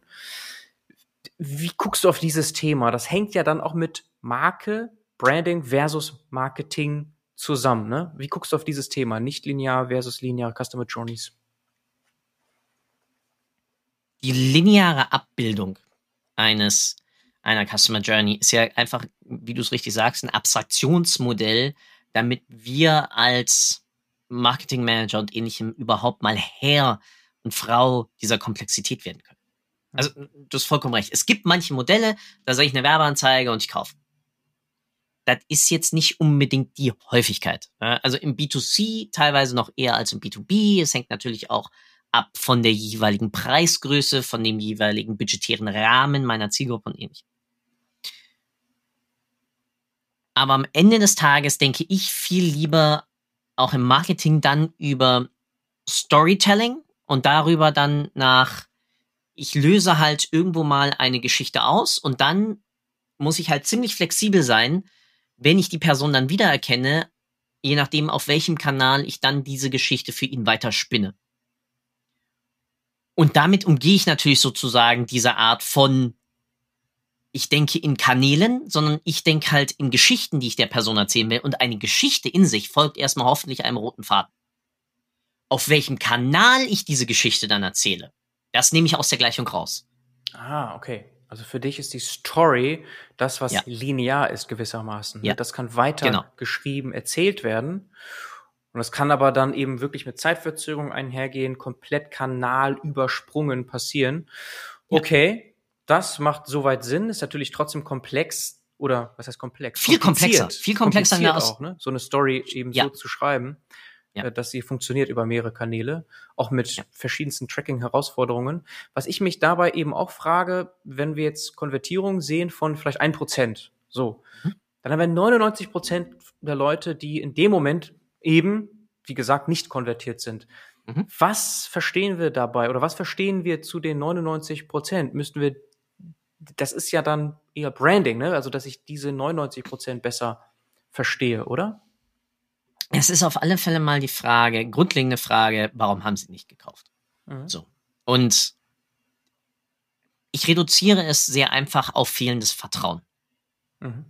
Wie guckst du auf dieses Thema? Das hängt ja dann auch mit Marke, Branding versus Marketing zusammen. Ne? Wie guckst du auf dieses Thema? Nicht linear versus linear Customer Journeys die lineare Abbildung eines einer Customer Journey ist ja einfach, wie du es richtig sagst, ein Abstraktionsmodell, damit wir als Marketing Manager und ähnlichem überhaupt mal Herr und Frau dieser Komplexität werden können. Also, du hast vollkommen recht. Es gibt manche Modelle, da sehe ich eine Werbeanzeige und ich kaufe. Das ist jetzt nicht unbedingt die Häufigkeit. Also im B2C teilweise noch eher als im B2B. Es hängt natürlich auch ab von der jeweiligen Preisgröße, von dem jeweiligen budgetären Rahmen meiner Zielgruppe und ähnlichem. Aber am Ende des Tages denke ich viel lieber auch im Marketing dann über Storytelling und darüber dann nach, ich löse halt irgendwo mal eine Geschichte aus und dann muss ich halt ziemlich flexibel sein, wenn ich die Person dann wiedererkenne, je nachdem, auf welchem Kanal ich dann diese Geschichte für ihn weiter spinne. Und damit umgehe ich natürlich sozusagen diese Art von, ich denke in Kanälen, sondern ich denke halt in Geschichten, die ich der Person erzählen will. Und eine Geschichte in sich folgt erstmal hoffentlich einem roten Faden. Auf welchem Kanal ich diese Geschichte dann erzähle, das nehme ich aus der Gleichung raus. Ah, okay. Also für dich ist die Story das, was ja. linear ist gewissermaßen. Ja. Das kann weiter genau. geschrieben, erzählt werden. Und das kann aber dann eben wirklich mit Zeitverzögerung einhergehen, komplett Kanal übersprungen passieren. Okay, ja. das macht soweit Sinn, ist natürlich trotzdem komplex oder was heißt komplex? Viel komplexer, viel komplexer auch, ne? So eine Story eben ja. so zu schreiben, ja. Äh, dass sie funktioniert über mehrere Kanäle, auch mit verschiedensten Tracking-Herausforderungen. Was ich mich dabei eben auch frage, wenn wir jetzt Konvertierungen sehen von vielleicht ein Prozent, so, mhm. dann haben wir 99 Prozent der Leute, die in dem Moment eben, wie gesagt, nicht konvertiert sind. Mhm. Was verstehen wir dabei oder was verstehen wir zu den 99 Prozent? Müssten wir, das ist ja dann eher Branding, ne? Also, dass ich diese 99 Prozent besser verstehe, oder? Es ist auf alle Fälle mal die Frage, grundlegende Frage, warum haben sie nicht gekauft? Mhm. So. Und ich reduziere es sehr einfach auf fehlendes Vertrauen. Mhm.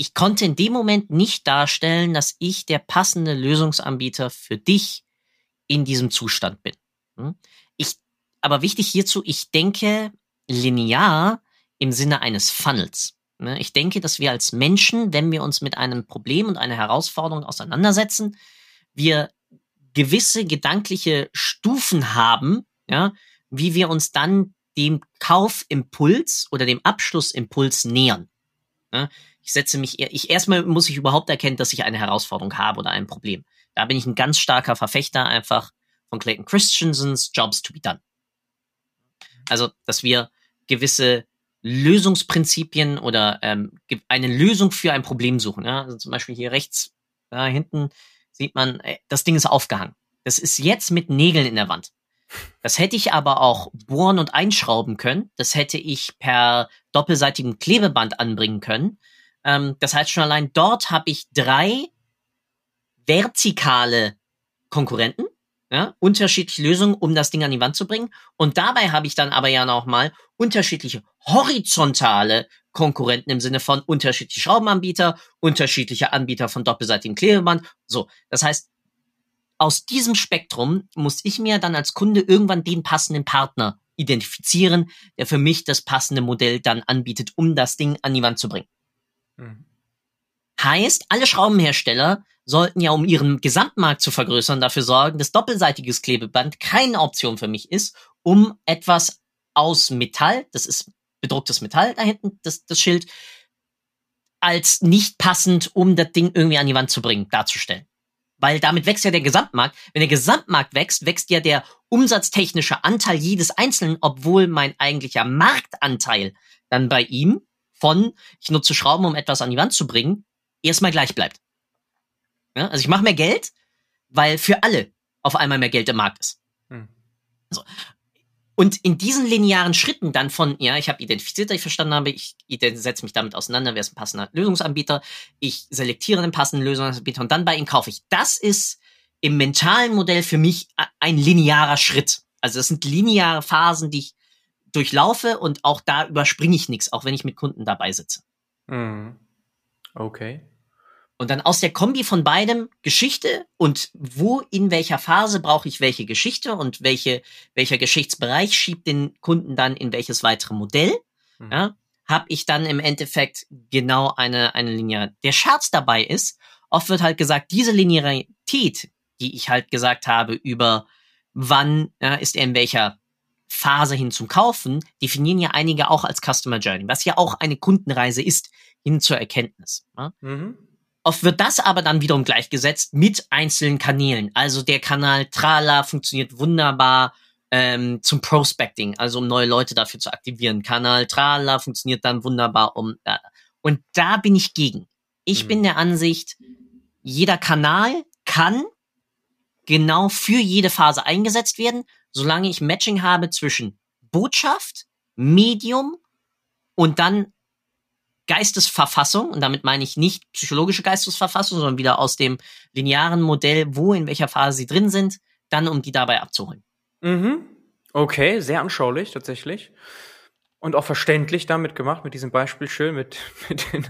Ich konnte in dem Moment nicht darstellen, dass ich der passende Lösungsanbieter für dich in diesem Zustand bin. Hm? Ich, aber wichtig hierzu, ich denke linear im Sinne eines Funnels. Ne? Ich denke, dass wir als Menschen, wenn wir uns mit einem Problem und einer Herausforderung auseinandersetzen, wir gewisse gedankliche Stufen haben, ja, wie wir uns dann dem Kaufimpuls oder dem Abschlussimpuls nähern. Ja, ich setze mich, ich erstmal muss ich überhaupt erkennen, dass ich eine Herausforderung habe oder ein Problem. Da bin ich ein ganz starker Verfechter einfach von Clayton Christensens Jobs to be done. Also, dass wir gewisse Lösungsprinzipien oder ähm, eine Lösung für ein Problem suchen. Ja? Also zum Beispiel hier rechts da hinten sieht man, äh, das Ding ist aufgehangen. Das ist jetzt mit Nägeln in der Wand. Das hätte ich aber auch bohren und einschrauben können. Das hätte ich per doppelseitigem Klebeband anbringen können. Ähm, das heißt schon allein dort habe ich drei vertikale Konkurrenten, ja, unterschiedliche Lösungen, um das Ding an die Wand zu bringen. Und dabei habe ich dann aber ja noch mal unterschiedliche horizontale Konkurrenten im Sinne von unterschiedliche Schraubenanbieter, unterschiedliche Anbieter von doppelseitigem Klebeband. So, das heißt, aus diesem Spektrum muss ich mir dann als Kunde irgendwann den passenden Partner identifizieren, der für mich das passende Modell dann anbietet, um das Ding an die Wand zu bringen. Mhm. Heißt, alle Schraubenhersteller sollten ja, um ihren Gesamtmarkt zu vergrößern, dafür sorgen, dass doppelseitiges Klebeband keine Option für mich ist, um etwas aus Metall, das ist bedrucktes Metall da hinten, das, das Schild, als nicht passend, um das Ding irgendwie an die Wand zu bringen, darzustellen. Weil damit wächst ja der Gesamtmarkt. Wenn der Gesamtmarkt wächst, wächst ja der umsatztechnische Anteil jedes Einzelnen, obwohl mein eigentlicher Marktanteil dann bei ihm von, ich nutze Schrauben, um etwas an die Wand zu bringen, erstmal gleich bleibt. Ja, also ich mache mehr Geld, weil für alle auf einmal mehr Geld im Markt ist. Hm. Also, und in diesen linearen Schritten dann von, ja, ich habe identifiziert, dass ich verstanden habe, ich setze mich damit auseinander, wer ist ein passender Lösungsanbieter, ich selektiere einen passenden Lösungsanbieter und dann bei ihm kaufe ich. Das ist im mentalen Modell für mich ein linearer Schritt. Also das sind lineare Phasen, die ich durchlaufe und auch da überspringe ich nichts, auch wenn ich mit Kunden dabei sitze. Mhm. Okay. Und dann aus der Kombi von beidem Geschichte und wo in welcher Phase brauche ich welche Geschichte und welche, welcher Geschichtsbereich schiebt den Kunden dann in welches weitere Modell, mhm. ja, habe ich dann im Endeffekt genau eine, eine Linie. Der Scherz dabei ist, oft wird halt gesagt, diese Linearität, die ich halt gesagt habe über wann ja, ist er in welcher Phase hin zum Kaufen, definieren ja einige auch als Customer Journey, was ja auch eine Kundenreise ist hin zur Erkenntnis. Ja? Mhm. Oft wird das aber dann wiederum gleichgesetzt mit einzelnen Kanälen. Also der Kanal Trala funktioniert wunderbar ähm, zum Prospecting, also um neue Leute dafür zu aktivieren. Kanal Trala funktioniert dann wunderbar um. Äh, und da bin ich gegen. Ich mhm. bin der Ansicht, jeder Kanal kann genau für jede Phase eingesetzt werden, solange ich Matching habe zwischen Botschaft, Medium und dann Geistesverfassung, und damit meine ich nicht psychologische Geistesverfassung, sondern wieder aus dem linearen Modell, wo in welcher Phase sie drin sind, dann um die dabei abzuholen. Mhm. Okay, sehr anschaulich tatsächlich. Und auch verständlich damit gemacht, mit diesem Beispiel schön, mit, *laughs* mit den,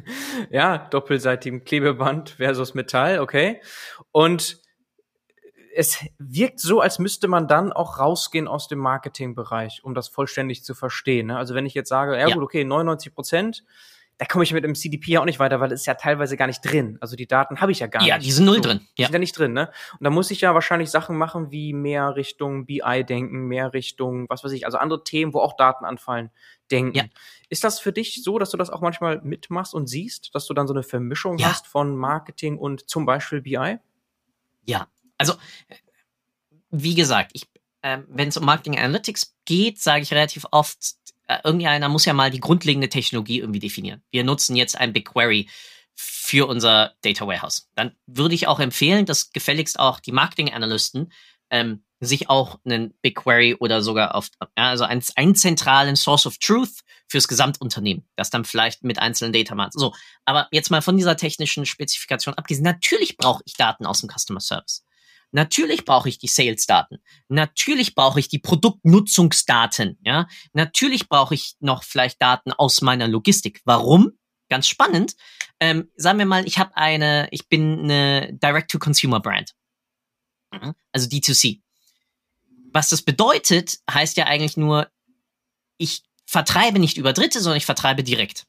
ja, doppelseitigem Klebeband versus Metall, okay. Und es wirkt so, als müsste man dann auch rausgehen aus dem Marketingbereich, um das vollständig zu verstehen. Ne? Also wenn ich jetzt sage, ja, ja. gut, okay, 99 Prozent, da komme ich mit dem CDP ja auch nicht weiter, weil es ist ja teilweise gar nicht drin. Also die Daten habe ich ja gar ja, nicht. Ja, die sind null so, drin. Die sind ja nicht drin, ne? Und da muss ich ja wahrscheinlich Sachen machen, wie mehr Richtung BI denken, mehr Richtung, was weiß ich, also andere Themen, wo auch Daten anfallen, denken. Ja. Ist das für dich so, dass du das auch manchmal mitmachst und siehst, dass du dann so eine Vermischung ja. hast von Marketing und zum Beispiel BI? Ja, also wie gesagt, ich, äh, wenn es um Marketing Analytics geht, sage ich relativ oft, äh, irgendeiner muss ja mal die grundlegende Technologie irgendwie definieren. Wir nutzen jetzt ein BigQuery für unser Data Warehouse. Dann würde ich auch empfehlen, dass gefälligst auch die Marketing-Analysten ähm, sich auch einen BigQuery oder sogar auf, ja, also einen, einen zentralen Source of Truth fürs Gesamtunternehmen, das dann vielleicht mit einzelnen Data macht. So, aber jetzt mal von dieser technischen Spezifikation abgesehen, natürlich brauche ich Daten aus dem Customer Service. Natürlich brauche ich die Sales-Daten. Natürlich brauche ich die Produktnutzungsdaten. Ja, natürlich brauche ich noch vielleicht Daten aus meiner Logistik. Warum? ganz spannend. Ähm, sagen wir mal, ich habe eine, ich bin eine Direct-to-Consumer-Brand. Mhm. Also D2C. Was das bedeutet, heißt ja eigentlich nur, ich vertreibe nicht über Dritte, sondern ich vertreibe direkt.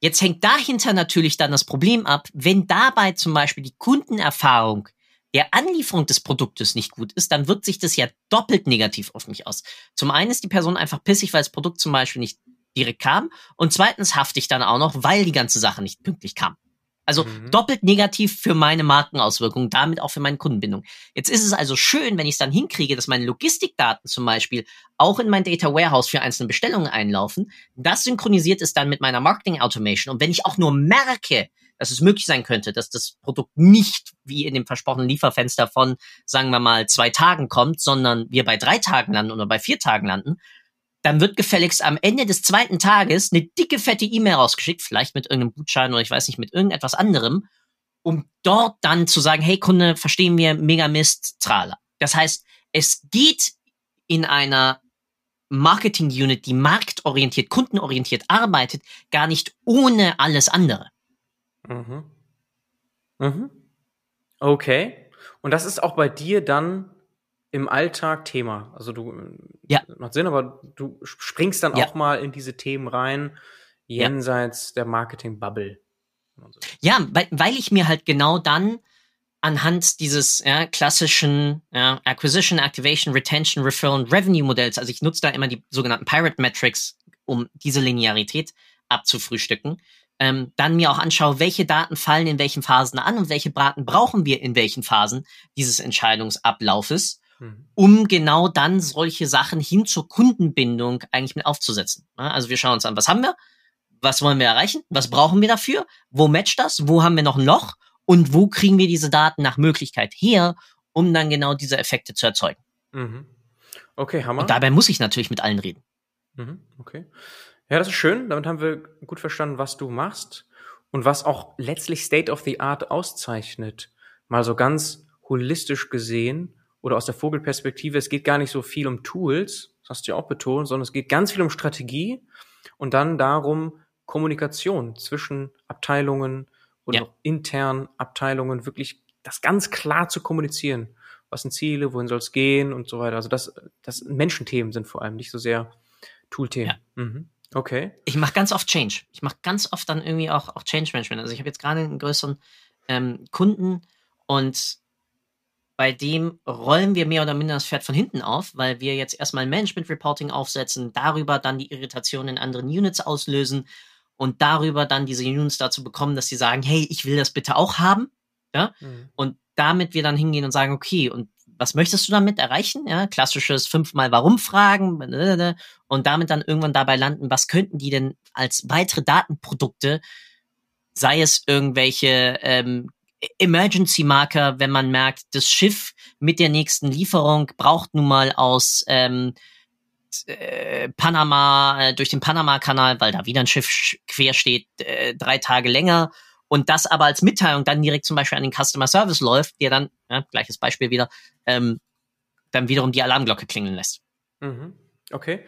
Jetzt hängt dahinter natürlich dann das Problem ab, wenn dabei zum Beispiel die Kundenerfahrung der Anlieferung des Produktes nicht gut ist, dann wirkt sich das ja doppelt negativ auf mich aus. Zum einen ist die Person einfach pissig, weil das Produkt zum Beispiel nicht direkt kam und zweitens hafte ich dann auch noch, weil die ganze Sache nicht pünktlich kam. Also mhm. doppelt negativ für meine Markenauswirkungen, damit auch für meine Kundenbindung. Jetzt ist es also schön, wenn ich es dann hinkriege, dass meine Logistikdaten zum Beispiel auch in mein Data Warehouse für einzelne Bestellungen einlaufen. Das synchronisiert ist dann mit meiner Marketing Automation. Und wenn ich auch nur merke, dass es möglich sein könnte, dass das Produkt nicht wie in dem versprochenen Lieferfenster von, sagen wir mal, zwei Tagen kommt, sondern wir bei drei Tagen landen oder bei vier Tagen landen, dann wird gefälligst am Ende des zweiten Tages eine dicke, fette E-Mail rausgeschickt, vielleicht mit irgendeinem Gutschein oder ich weiß nicht, mit irgendetwas anderem, um dort dann zu sagen, hey Kunde, verstehen wir, mega Mist, Trala. Das heißt, es geht in einer Marketing-Unit, die marktorientiert, kundenorientiert arbeitet, gar nicht ohne alles andere. Mhm. Mhm. Okay. Und das ist auch bei dir dann im Alltag Thema. Also du ja. macht Sinn, aber du springst dann ja. auch mal in diese Themen rein, jenseits ja. der Marketing-Bubble. Ja, weil, weil ich mir halt genau dann anhand dieses ja, klassischen ja, Acquisition, Activation, Retention, Referral und Revenue Modells, also ich nutze da immer die sogenannten Pirate Metrics, um diese Linearität abzufrühstücken, ähm, dann mir auch anschaue, welche Daten fallen in welchen Phasen an und welche Daten brauchen wir in welchen Phasen dieses Entscheidungsablaufes Mhm. um genau dann solche Sachen hin zur Kundenbindung eigentlich mit aufzusetzen. Also wir schauen uns an, was haben wir, was wollen wir erreichen, was brauchen wir dafür, wo matcht das, wo haben wir noch ein Loch und wo kriegen wir diese Daten nach Möglichkeit her, um dann genau diese Effekte zu erzeugen. Mhm. Okay, Hammer. Und dabei muss ich natürlich mit allen reden. Mhm. Okay. Ja, das ist schön. Damit haben wir gut verstanden, was du machst und was auch letztlich State of the Art auszeichnet. Mal so ganz holistisch gesehen oder aus der Vogelperspektive, es geht gar nicht so viel um Tools, das hast du ja auch betont, sondern es geht ganz viel um Strategie und dann darum, Kommunikation zwischen Abteilungen oder ja. intern Abteilungen wirklich das ganz klar zu kommunizieren. Was sind Ziele, wohin soll es gehen und so weiter. Also das, das Menschenthemen sind vor allem nicht so sehr Toolthemen. Ja. Mhm. Okay. Ich mache ganz oft Change. Ich mache ganz oft dann irgendwie auch, auch Change Management. Also ich habe jetzt gerade einen größeren ähm, Kunden und bei dem rollen wir mehr oder minder das Pferd von hinten auf, weil wir jetzt erstmal Management Reporting aufsetzen, darüber dann die Irritation in anderen Units auslösen und darüber dann diese Units dazu bekommen, dass sie sagen, hey, ich will das bitte auch haben. Ja? Mhm. Und damit wir dann hingehen und sagen, okay, und was möchtest du damit erreichen? Ja, klassisches fünfmal Warum fragen und damit dann irgendwann dabei landen, was könnten die denn als weitere Datenprodukte, sei es irgendwelche ähm, Emergency Marker, wenn man merkt, das Schiff mit der nächsten Lieferung braucht nun mal aus ähm, äh, Panama, äh, durch den Panama-Kanal, weil da wieder ein Schiff quer steht, äh, drei Tage länger und das aber als Mitteilung dann direkt zum Beispiel an den Customer Service läuft, der dann, ja, gleiches Beispiel wieder, ähm, dann wiederum die Alarmglocke klingeln lässt. Mhm. Okay.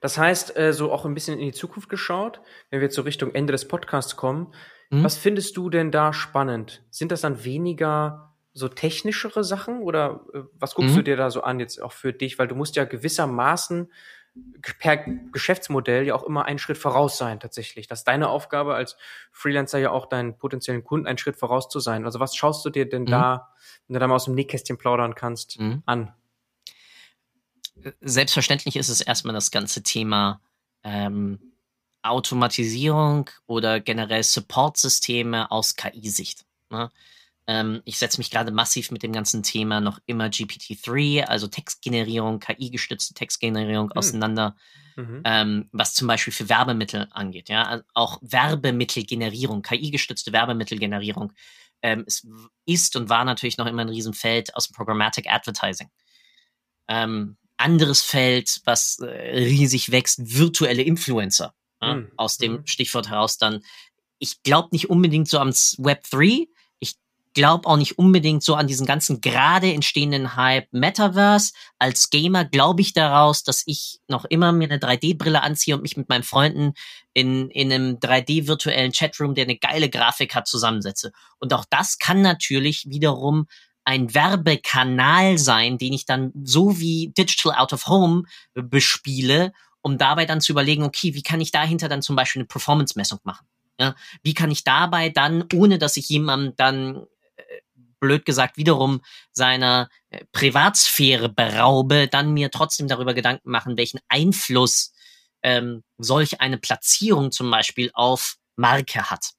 Das heißt, äh, so auch ein bisschen in die Zukunft geschaut, wenn wir jetzt so Richtung Ende des Podcasts kommen, Mhm. Was findest du denn da spannend? Sind das dann weniger so technischere Sachen oder äh, was guckst mhm. du dir da so an jetzt auch für dich? Weil du musst ja gewissermaßen per Geschäftsmodell ja auch immer einen Schritt voraus sein tatsächlich. Das ist deine Aufgabe als Freelancer ja auch deinen potenziellen Kunden einen Schritt voraus zu sein. Also was schaust du dir denn mhm. da, wenn du da mal aus dem Nähkästchen plaudern kannst, mhm. an? Selbstverständlich ist es erstmal das ganze Thema ähm, Automatisierung oder generell Support-Systeme aus KI-Sicht. Ne? Ähm, ich setze mich gerade massiv mit dem ganzen Thema noch immer GPT-3, also Textgenerierung, KI-gestützte Textgenerierung hm. auseinander, mhm. ähm, was zum Beispiel für Werbemittel angeht. Ja, also auch Werbemittelgenerierung, KI-gestützte Werbemittelgenerierung ähm, es ist und war natürlich noch immer ein Riesenfeld aus dem Programmatic Advertising. Ähm, anderes Feld, was äh, riesig wächst, virtuelle Influencer mhm. aus dem mhm. Stichwort heraus dann, ich glaube nicht unbedingt so am Web 3. Glaube auch nicht unbedingt so an diesen ganzen gerade entstehenden Hype Metaverse. Als Gamer glaube ich daraus, dass ich noch immer mir eine 3D-Brille anziehe und mich mit meinen Freunden in, in einem 3D-virtuellen Chatroom, der eine geile Grafik hat, zusammensetze. Und auch das kann natürlich wiederum ein Werbekanal sein, den ich dann so wie Digital Out of Home bespiele, um dabei dann zu überlegen, okay, wie kann ich dahinter dann zum Beispiel eine Performance-Messung machen? Ja, wie kann ich dabei dann, ohne dass ich jemandem dann blöd gesagt wiederum seiner äh, Privatsphäre beraube, dann mir trotzdem darüber Gedanken machen, welchen Einfluss ähm, solch eine Platzierung zum Beispiel auf Marke hat.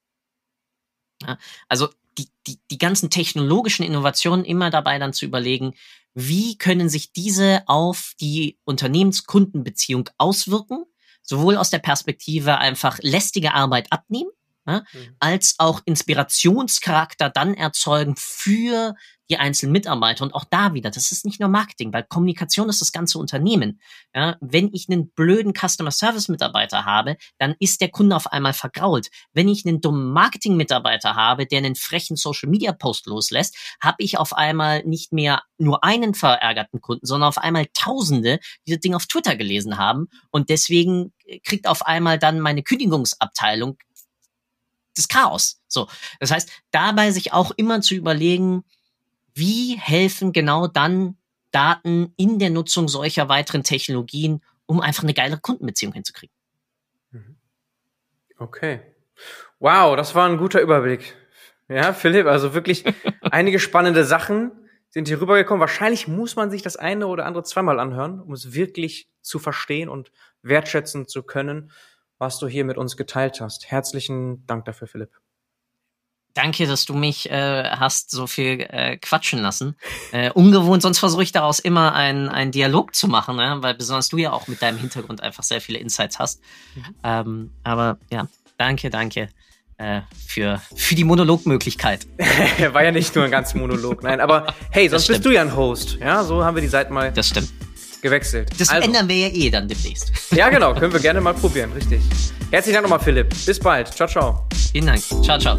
Ja, also die, die, die ganzen technologischen Innovationen immer dabei dann zu überlegen, wie können sich diese auf die Unternehmenskundenbeziehung auswirken, sowohl aus der Perspektive einfach lästige Arbeit abnehmen, ne, mhm. als auch Inspirationscharakter dann erzeugen für die einzelnen Mitarbeiter. Und auch da wieder, das ist nicht nur Marketing, weil Kommunikation ist das ganze Unternehmen. Ja, wenn ich einen blöden Customer Service Mitarbeiter habe, dann ist der Kunde auf einmal vergrault. Wenn ich einen dummen Marketing Mitarbeiter habe, der einen frechen Social Media Post loslässt, habe ich auf einmal nicht mehr nur einen verärgerten Kunden, sondern auf einmal Tausende, die das Ding auf Twitter gelesen haben. Und deswegen kriegt auf einmal dann meine Kündigungsabteilung das Chaos. So. Das heißt, dabei sich auch immer zu überlegen, wie helfen genau dann Daten in der Nutzung solcher weiteren Technologien, um einfach eine geile Kundenbeziehung hinzukriegen. Mhm. Okay. Wow, das war ein guter Überblick. Ja, Philipp, also wirklich *laughs* einige spannende Sachen sind hier rübergekommen. Wahrscheinlich muss man sich das eine oder andere zweimal anhören, um es wirklich zu verstehen und wertschätzen zu können was du hier mit uns geteilt hast. Herzlichen Dank dafür, Philipp. Danke, dass du mich äh, hast so viel äh, quatschen lassen. Äh, ungewohnt, sonst versuche ich daraus immer einen, einen Dialog zu machen, ne? weil besonders du ja auch mit deinem Hintergrund einfach sehr viele Insights hast. Mhm. Ähm, aber ja, danke, danke äh, für, für die Monologmöglichkeit. *laughs* War ja nicht nur ein ganz Monolog, nein, aber *laughs* hey, sonst bist du ja ein Host. Ja, so haben wir die Seiten mal. Das stimmt gewechselt. Das also. ändern wir ja eh dann demnächst. *laughs* Ja, genau. Können wir gerne mal probieren. Richtig. Herzlichen Dank nochmal, Philipp. Bis bald. Ciao, ciao. Vielen Dank. Ciao, ciao.